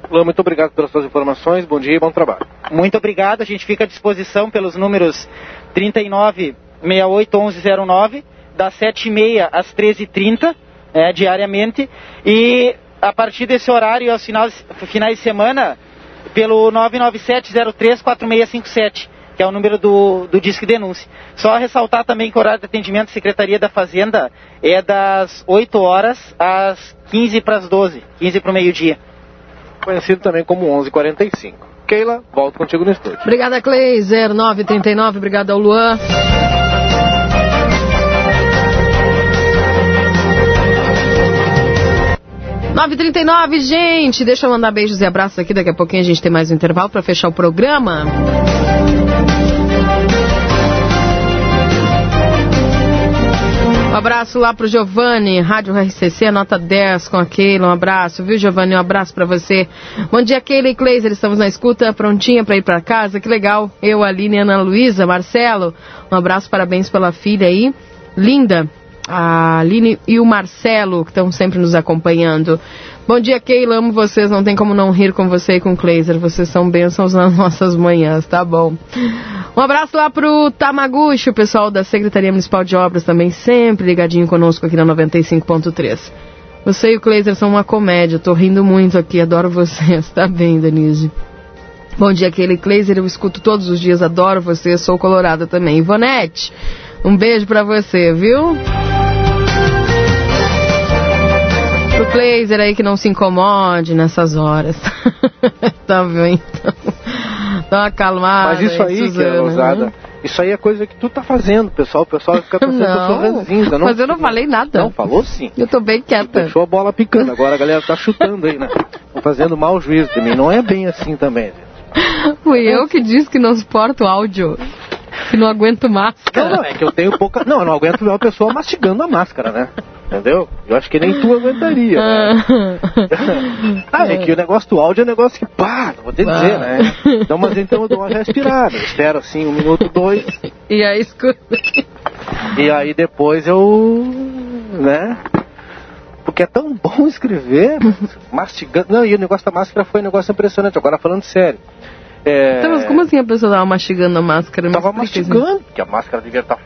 Lula, muito obrigado pelas suas informações, bom dia e bom trabalho. Muito obrigado, a gente fica à disposição pelos números 39 68 1109, das 7h30 às 13h30, é, diariamente, e a partir desse horário, aos finais, finais de semana, pelo 997-03-4657, que é o número do, do Disque Denúncia. Só ressaltar também que o horário de atendimento da Secretaria da Fazenda é das 8 horas às 15 para as 12, 15 para o meio-dia. Conhecido também como 11:45. Keila, volto contigo no estúdio. Obrigada, Cleiser, 939, obrigada ao Luan. 9h39, gente. Deixa eu mandar beijos e abraços aqui. Daqui a pouquinho a gente tem mais um intervalo para fechar o programa. Um abraço lá pro Giovanni, Rádio RCC, nota 10 com a Keila. Um abraço, viu, Giovanni? Um abraço para você. Bom dia, Keila e Kleiser. Estamos na escuta, prontinha para ir para casa. Que legal. Eu, Aline, Ana Luísa, Marcelo. Um abraço, parabéns pela filha aí. Linda a Aline e o Marcelo, que estão sempre nos acompanhando. Bom dia, Keila, amo vocês, não tem como não rir com você e com o Kleiser, vocês são bênçãos nas nossas manhãs, tá bom. Um abraço lá pro Tamaguchi, o pessoal da Secretaria Municipal de Obras também, sempre ligadinho conosco aqui na 95.3. Você e o Kleiser são uma comédia, tô rindo muito aqui, adoro vocês, tá bem, Denise? Bom dia, Keila e Kleiser, eu escuto todos os dias, adoro vocês, sou colorada também. Ivonete, um beijo pra você, viu? Pro Glazer aí que não se incomode nessas horas. tá vendo? Então, dá uma acalmada. Mas isso aí, Suzana, que é ousada. Né? Isso aí é coisa que tu tá fazendo, pessoal. O pessoal fica pensando não, que eu sou ranzinza. Não, mas eu não falei nada. Não, falou sim. Eu tô bem quieta. Deixou a bola picando. Agora a galera tá chutando aí, né? fazendo mau juízo de mim. Não é bem assim também. Fui eu que disse que não suporto áudio. Que não aguento máscara. Não, não, é que eu tenho pouca. Não, eu não aguento ver uma pessoa mastigando a máscara, né? Entendeu? Eu acho que nem tu aguentaria. Né? ah, é que o negócio do áudio é um negócio que, pá, não vou te dizer, né? Então, mas então eu dou uma respirada. Eu espero assim um minuto, dois. E aí escuta. E aí depois eu. né? Porque é tão bom escrever, mastigando. Não, e o negócio da máscara foi um negócio impressionante. Agora falando sério. É... Então, mas como assim a pessoa tava mastigando a máscara? Tava mastigando, porque a máscara devia estar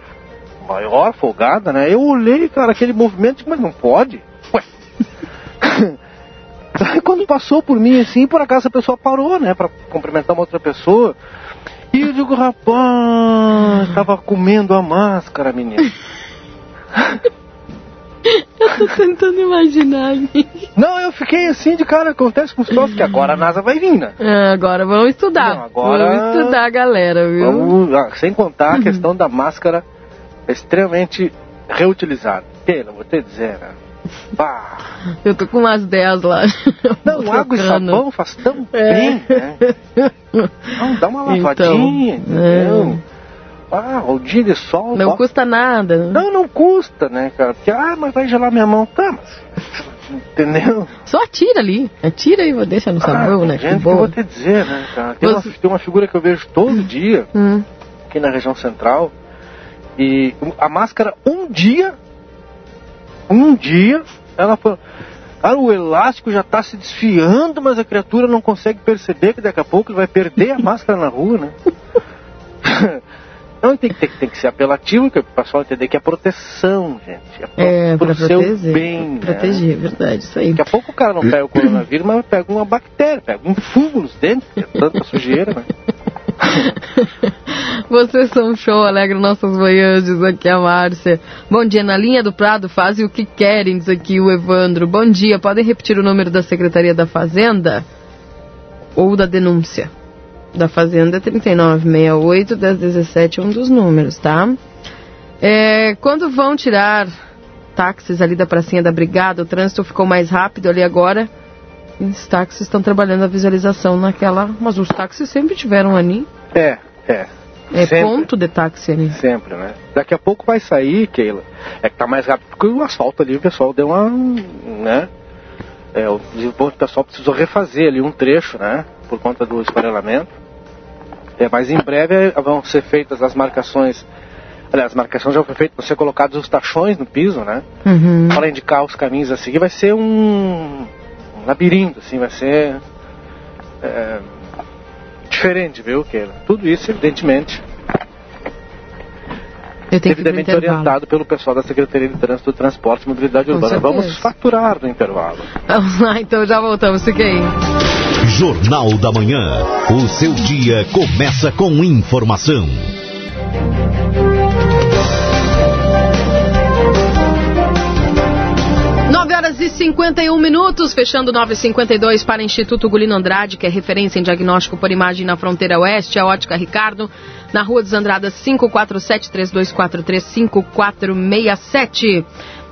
maior, folgada, né? Eu olhei, cara, aquele movimento, mas não pode. Ué. Aí quando passou por mim assim, por acaso a pessoa parou, né, pra cumprimentar uma outra pessoa. E eu digo, rapaz, tava comendo a máscara, menino. Eu tô tentando imaginar. Não, eu fiquei assim de cara, acontece com os troços, que agora a NASA vai vir, né? É, agora vamos estudar. Não, agora... Vamos estudar, galera, viu? Vamos, ah, sem contar a questão da máscara extremamente reutilizada. Pena, vou te dizer, né? Bah. Eu tô com umas 10 lá. Não, água e sabão faz tão é. bem, né? Não, dá uma lavadinha, então, entendeu? É. Ah, o dia de sol. Não ó. custa nada. Não, não custa, né, cara? Porque, ah, mas vai gelar minha mão. Tá, mas. Entendeu? Só atira ali. Atira e deixa no sabão, ah, né? Gente, que eu vou te dizer, né, cara? Tem, Você... uma, tem uma figura que eu vejo todo dia hum. aqui na região central. E a máscara, um dia, um dia, ela foi. Ah, o elástico já está se desfiando, mas a criatura não consegue perceber que daqui a pouco ele vai perder a máscara na rua, né? Então tem, tem, tem que ser apelativo, que o pessoal entender que é proteção, gente. É, pro, é pro seu bem. Proteger, né? verdade, isso aí. Daqui a pouco o cara não pega o coronavírus, mas pega uma bactéria, pega um fungo nos dentes, que é tanta sujeira, né? Vocês são um show, alegra nossas manhãs, diz aqui a Márcia. Bom dia, na linha do Prado fazem o que querem, diz aqui o Evandro. Bom dia, podem repetir o número da Secretaria da Fazenda? Ou da denúncia? Da Fazenda 3968 1017 é um dos números, tá? É, quando vão tirar táxis ali da pracinha da Brigada, o trânsito ficou mais rápido ali agora. Os táxis estão trabalhando a visualização naquela. Mas os táxis sempre tiveram ali. É, é. É sempre. ponto de táxi ali. Sempre, né? Daqui a pouco vai sair, Keila. É que tá mais rápido porque o asfalto ali, o pessoal deu uma. né? É, o pessoal precisou refazer ali um trecho, né? Por conta do esfarelamento. É, mas em breve vão ser feitas as marcações. Aliás, as marcações já foram feitas, vão ser colocados os tachões no piso, né? Uhum. Para indicar os caminhos a seguir. Vai ser um, um labirinto, assim, vai ser é, diferente, viu, Keila? Tudo isso, evidentemente, devidamente orientado pelo pessoal da Secretaria de Trânsito, Transporte e Mobilidade Com Urbana. Certeza. Vamos faturar no intervalo. Vamos lá, então já voltamos. Fique aí. Jornal da Manhã. O seu dia começa com informação. E 51 minutos, fechando 9h52 para Instituto Gulino Andrade, que é referência em diagnóstico por imagem na fronteira oeste, a Ótica Ricardo, na Rua dos Andradas 547-3243-5467.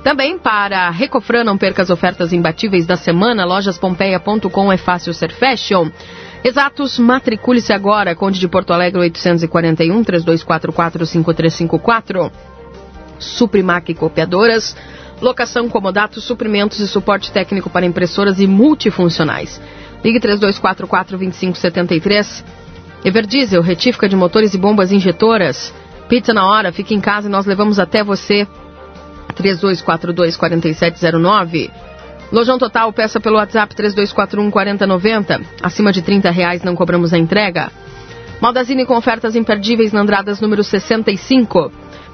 Também para Recofran, não perca as ofertas imbatíveis da semana. Lojaspompeia.com é fácil ser fashion. Exatos, matricule-se agora. Conde de Porto Alegre 841 3244 5354. Suprimac Copiadoras. Locação, comodato, suprimentos e suporte técnico para impressoras e multifuncionais. Ligue 3244 2573. Everdiesel, retífica de motores e bombas injetoras. Pizza na hora, fique em casa e nós levamos até você. 3242-4709. Lojão Total, peça pelo WhatsApp 3241-4090. Acima de 30 reais não cobramos a entrega. Maldazine com ofertas imperdíveis na Andradas número 65.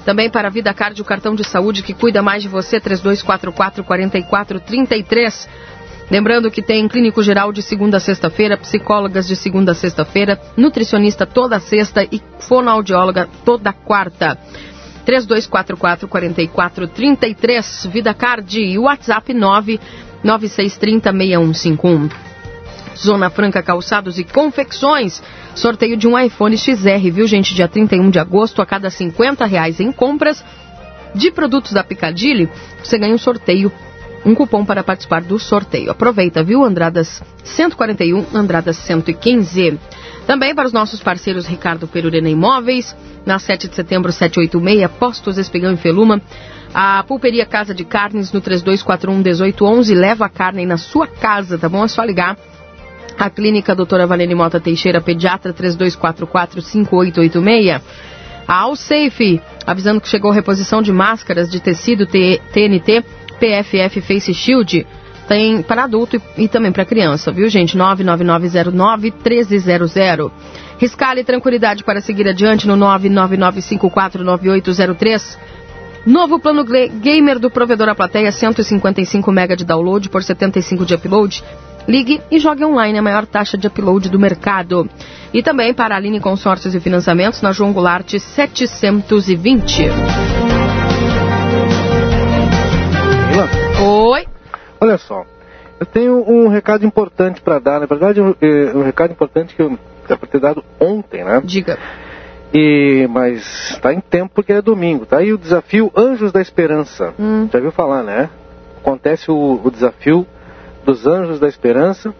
Também para a Vida Card, o cartão de saúde que cuida mais de você, 3244-4433. Lembrando que tem clínico geral de segunda a sexta-feira, psicólogas de segunda a sexta-feira, nutricionista toda sexta e fonoaudióloga toda quarta. 3244-4433, Vida Card e WhatsApp 99630-6151. Zona Franca Calçados e Confecções. Sorteio de um iPhone XR, viu, gente? Dia 31 de agosto, a cada 50 reais em compras de produtos da Picadilly, você ganha um sorteio um cupom para participar do sorteio. Aproveita, viu? Andradas 141, Andradas 115. Também para os nossos parceiros Ricardo Perurena Imóveis, na 7 de setembro 786, Postos Espigão e Feluma. A Pulperia Casa de Carnes no 3241 1811 leva a carne na sua casa, tá bom? É só ligar. A Clínica Doutora Valene Mota Teixeira, pediatra 3244 5886. A Alsafe, avisando que chegou reposição de máscaras de tecido TNT, PFF Face Shield. Tem para adulto e, e também para criança, viu, gente? 99909-1300. Riscale tranquilidade para seguir adiante no 999549803. Novo plano gamer do provedor A Plateia, 155 MB de download por 75 de upload. Ligue e jogue online a maior taxa de upload do mercado. E também para a Aline Consórcios e Financiamentos na João Goulart 720. Oi. Olha só, eu tenho um recado importante para dar. Na verdade, um, é, um, recado importante que eu era para ter dado ontem, né? Diga. E, mas está em tempo porque é domingo. Tá aí o desafio Anjos da Esperança. Hum. Já viu falar, né? Acontece o, o desafio dos Anjos da Esperança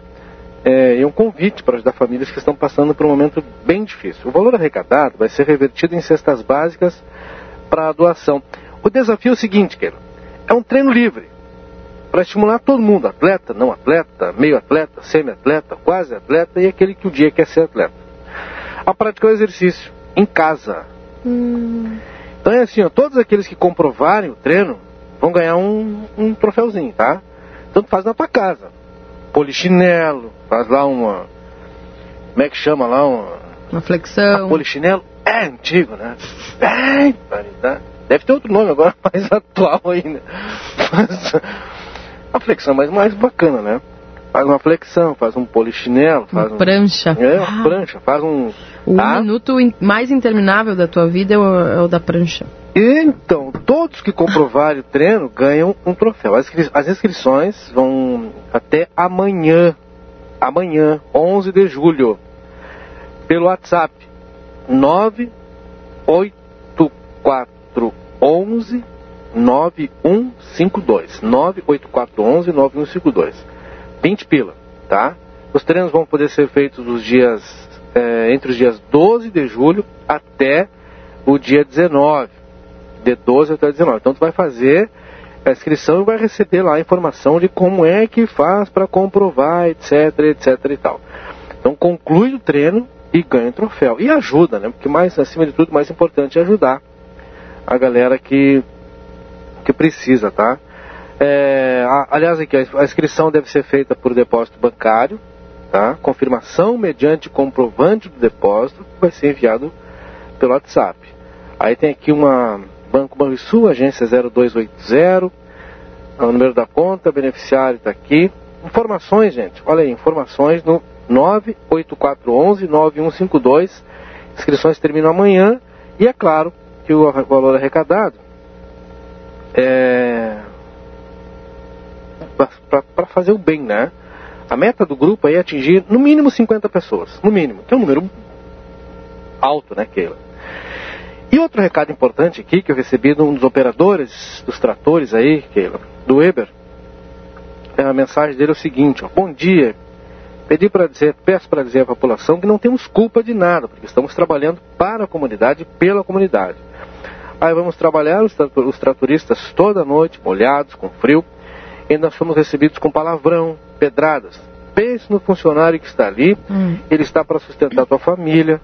é, e um convite para ajudar famílias que estão passando por um momento bem difícil. O valor arrecadado vai ser revertido em cestas básicas para a doação. O desafio é o seguinte, Keila, é um treino livre para estimular todo mundo, atleta, não atleta, meio atleta, semi-atleta, quase atleta e aquele que o dia quer ser atleta. A praticar o exercício em casa. Hum. Então é assim, ó, todos aqueles que comprovarem o treino vão ganhar um, um troféuzinho, tá? Tu faz na tua casa. Polichinelo, faz lá uma. Como é que chama lá? Uma, uma flexão. A polichinelo é antigo, né? É, deve ter outro nome agora, mais atual ainda. Mas, a flexão mais, mais bacana, né? Faz uma flexão, faz um polichinelo, faz uma um, prancha. É, uma ah. prancha, faz um. O tá? minuto mais interminável da tua vida é o, é o da prancha. Então, todos que comprovarem o treino ganham um troféu. As, as inscrições vão até amanhã, amanhã, 11 de julho, pelo WhatsApp 98411 9152. 98411 9152. 20 pila, tá? Os treinos vão poder ser feitos os dias, é, entre os dias 12 de julho até o dia 19. De 12 até 19. Então tu vai fazer a inscrição e vai receber lá a informação de como é que faz para comprovar, etc, etc e tal. Então conclui o treino e ganha o troféu. E ajuda, né? Porque mais, acima de tudo, mais importante é ajudar a galera que que precisa, tá? É, aliás, aqui, a inscrição deve ser feita por depósito bancário, tá? Confirmação mediante comprovante do depósito que vai ser enviado pelo WhatsApp. Aí tem aqui uma Banco Banrisul, agência 0280, o número da conta, beneficiário está aqui. Informações, gente, olha aí, informações no 98411-9152. Inscrições terminam amanhã e é claro que o valor arrecadado é, para fazer o bem, né? A meta do grupo é atingir no mínimo 50 pessoas, no mínimo, que é um número alto, né, Keila? E outro recado importante aqui que eu recebi de um dos operadores dos tratores aí, Keila, do Weber, é a mensagem dele é o seguinte: ó, bom dia, pedi para dizer, peço para dizer à população que não temos culpa de nada, porque estamos trabalhando para a comunidade, pela comunidade. Aí vamos trabalhar os, os tratoristas toda noite, molhados, com frio. E nós fomos recebidos com palavrão, pedradas. Pense no funcionário que está ali, hum. ele está para sustentar a tua família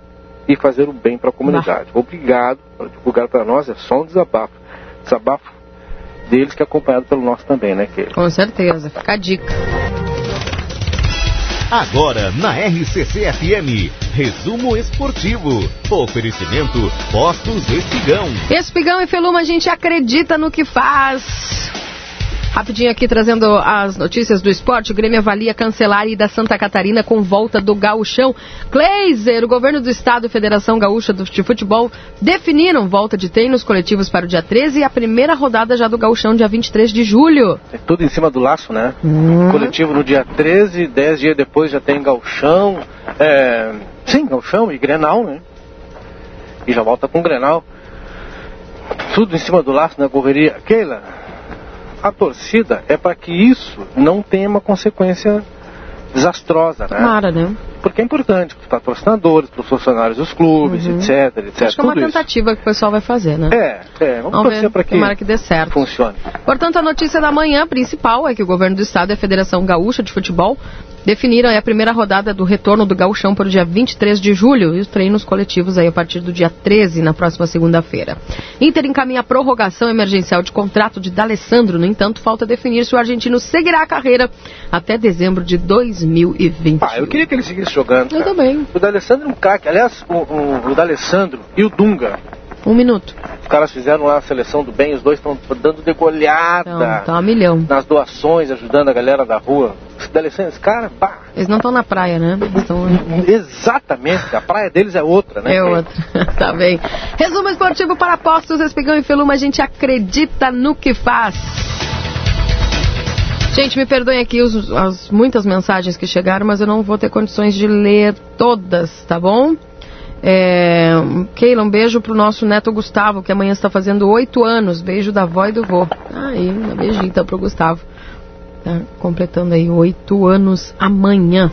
e fazer o bem para a comunidade. Bah. Obrigado por divulgar para nós, é só um desabafo. Desabafo deles que é acompanhado pelo nosso também, né, que Com certeza, fica a dica. Agora na RCC FM, resumo esportivo. Oferecimento Postos Espigão. Espigão e Feluma, a gente acredita no que faz. Rapidinho aqui trazendo as notícias do esporte. O Grêmio avalia cancelar a ida Santa Catarina com volta do gauchão. Kleiser, o governo do estado e Federação Gaúcha de Futebol definiram volta de treinos coletivos para o dia 13 e a primeira rodada já do gauchão dia 23 de julho. É tudo em cima do laço, né? Hum. Coletivo no dia 13, 10 dias depois já tem gauchão. É... Sim, gauchão e Grenal, né? E já volta com Grenal. Tudo em cima do laço na correria. Keila, a torcida é para que isso não tenha uma consequência desastrosa, né? Tomara, né? Porque é importante para os patrocinadores, para os funcionários dos clubes, Uhum. etc, etc. Acho que é uma tudo isso. tentativa que o pessoal vai fazer, né? É, é, vamos, Vamos torcer para que, tomara que dê certo. funcione. Portanto, a notícia da manhã principal é que o governo do estado e a Federação Gaúcha de Futebol definiram a primeira rodada do retorno do gauchão para o dia 23 de julho e os treinos coletivos aí a partir do dia 13, na próxima segunda-feira. Inter encaminha a prorrogação emergencial de contrato de D'Alessandro, no entanto, falta definir se o argentino seguirá a carreira até dezembro de 2020. Ah, eu queria que ele seguisse jogando. Eu cara. também. O D'Alessandro é um craque. Aliás, o, o, o D'Alessandro e o Dunga, Um minuto. os caras fizeram lá a seleção do bem, os dois estão dando degolhada Então, tá um milhão. nas doações, ajudando a galera da rua. D'Alessandro, esse cara, pá, Eles não estão na praia, né? Eles Estão... exatamente, a praia deles é outra, né? É outra, tá bem. Resumo esportivo para apostos, Espigão e Feluma, a gente acredita no que faz. Gente, me perdoem aqui os- as muitas mensagens que chegaram, mas eu não vou ter condições de ler todas, tá bom? É, Keila, um beijo pro nosso neto Gustavo, que amanhã está fazendo oito anos. Beijo da avó e do vô. Aí, um beijinho então pro Gustavo. Tá completando aí oito anos amanhã.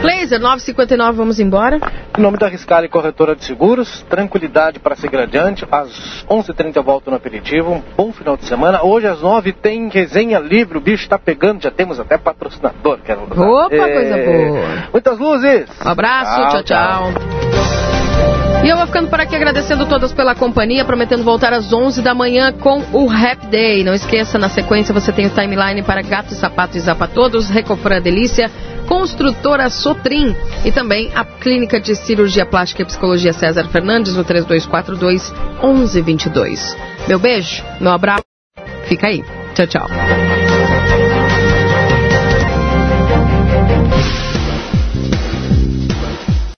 Blazer, 9h59, vamos embora? Em nome da Riscale Corretora de Seguros, tranquilidade para seguir adiante. Às 11h30 eu volto no aperitivo. Um bom final de semana. Hoje às 9 tem resenha livre. O bicho está pegando. Já temos até patrocinador. Quero lembrar. Opa, É, coisa boa. Muitas luzes. Um abraço, tchau, tchau. E eu vou ficando por aqui agradecendo todas pela companhia, prometendo voltar às 11 da manhã com o Happy Day. Não esqueça, na sequência você tem o timeline para Gato, Sapato e Zapa Todos, Recofran Delícia, Construtora Sotrim e também a Clínica de Cirurgia Plástica e Psicologia César Fernandes no 3242 1122. Meu beijo, meu abraço, fica aí. Tchau, tchau.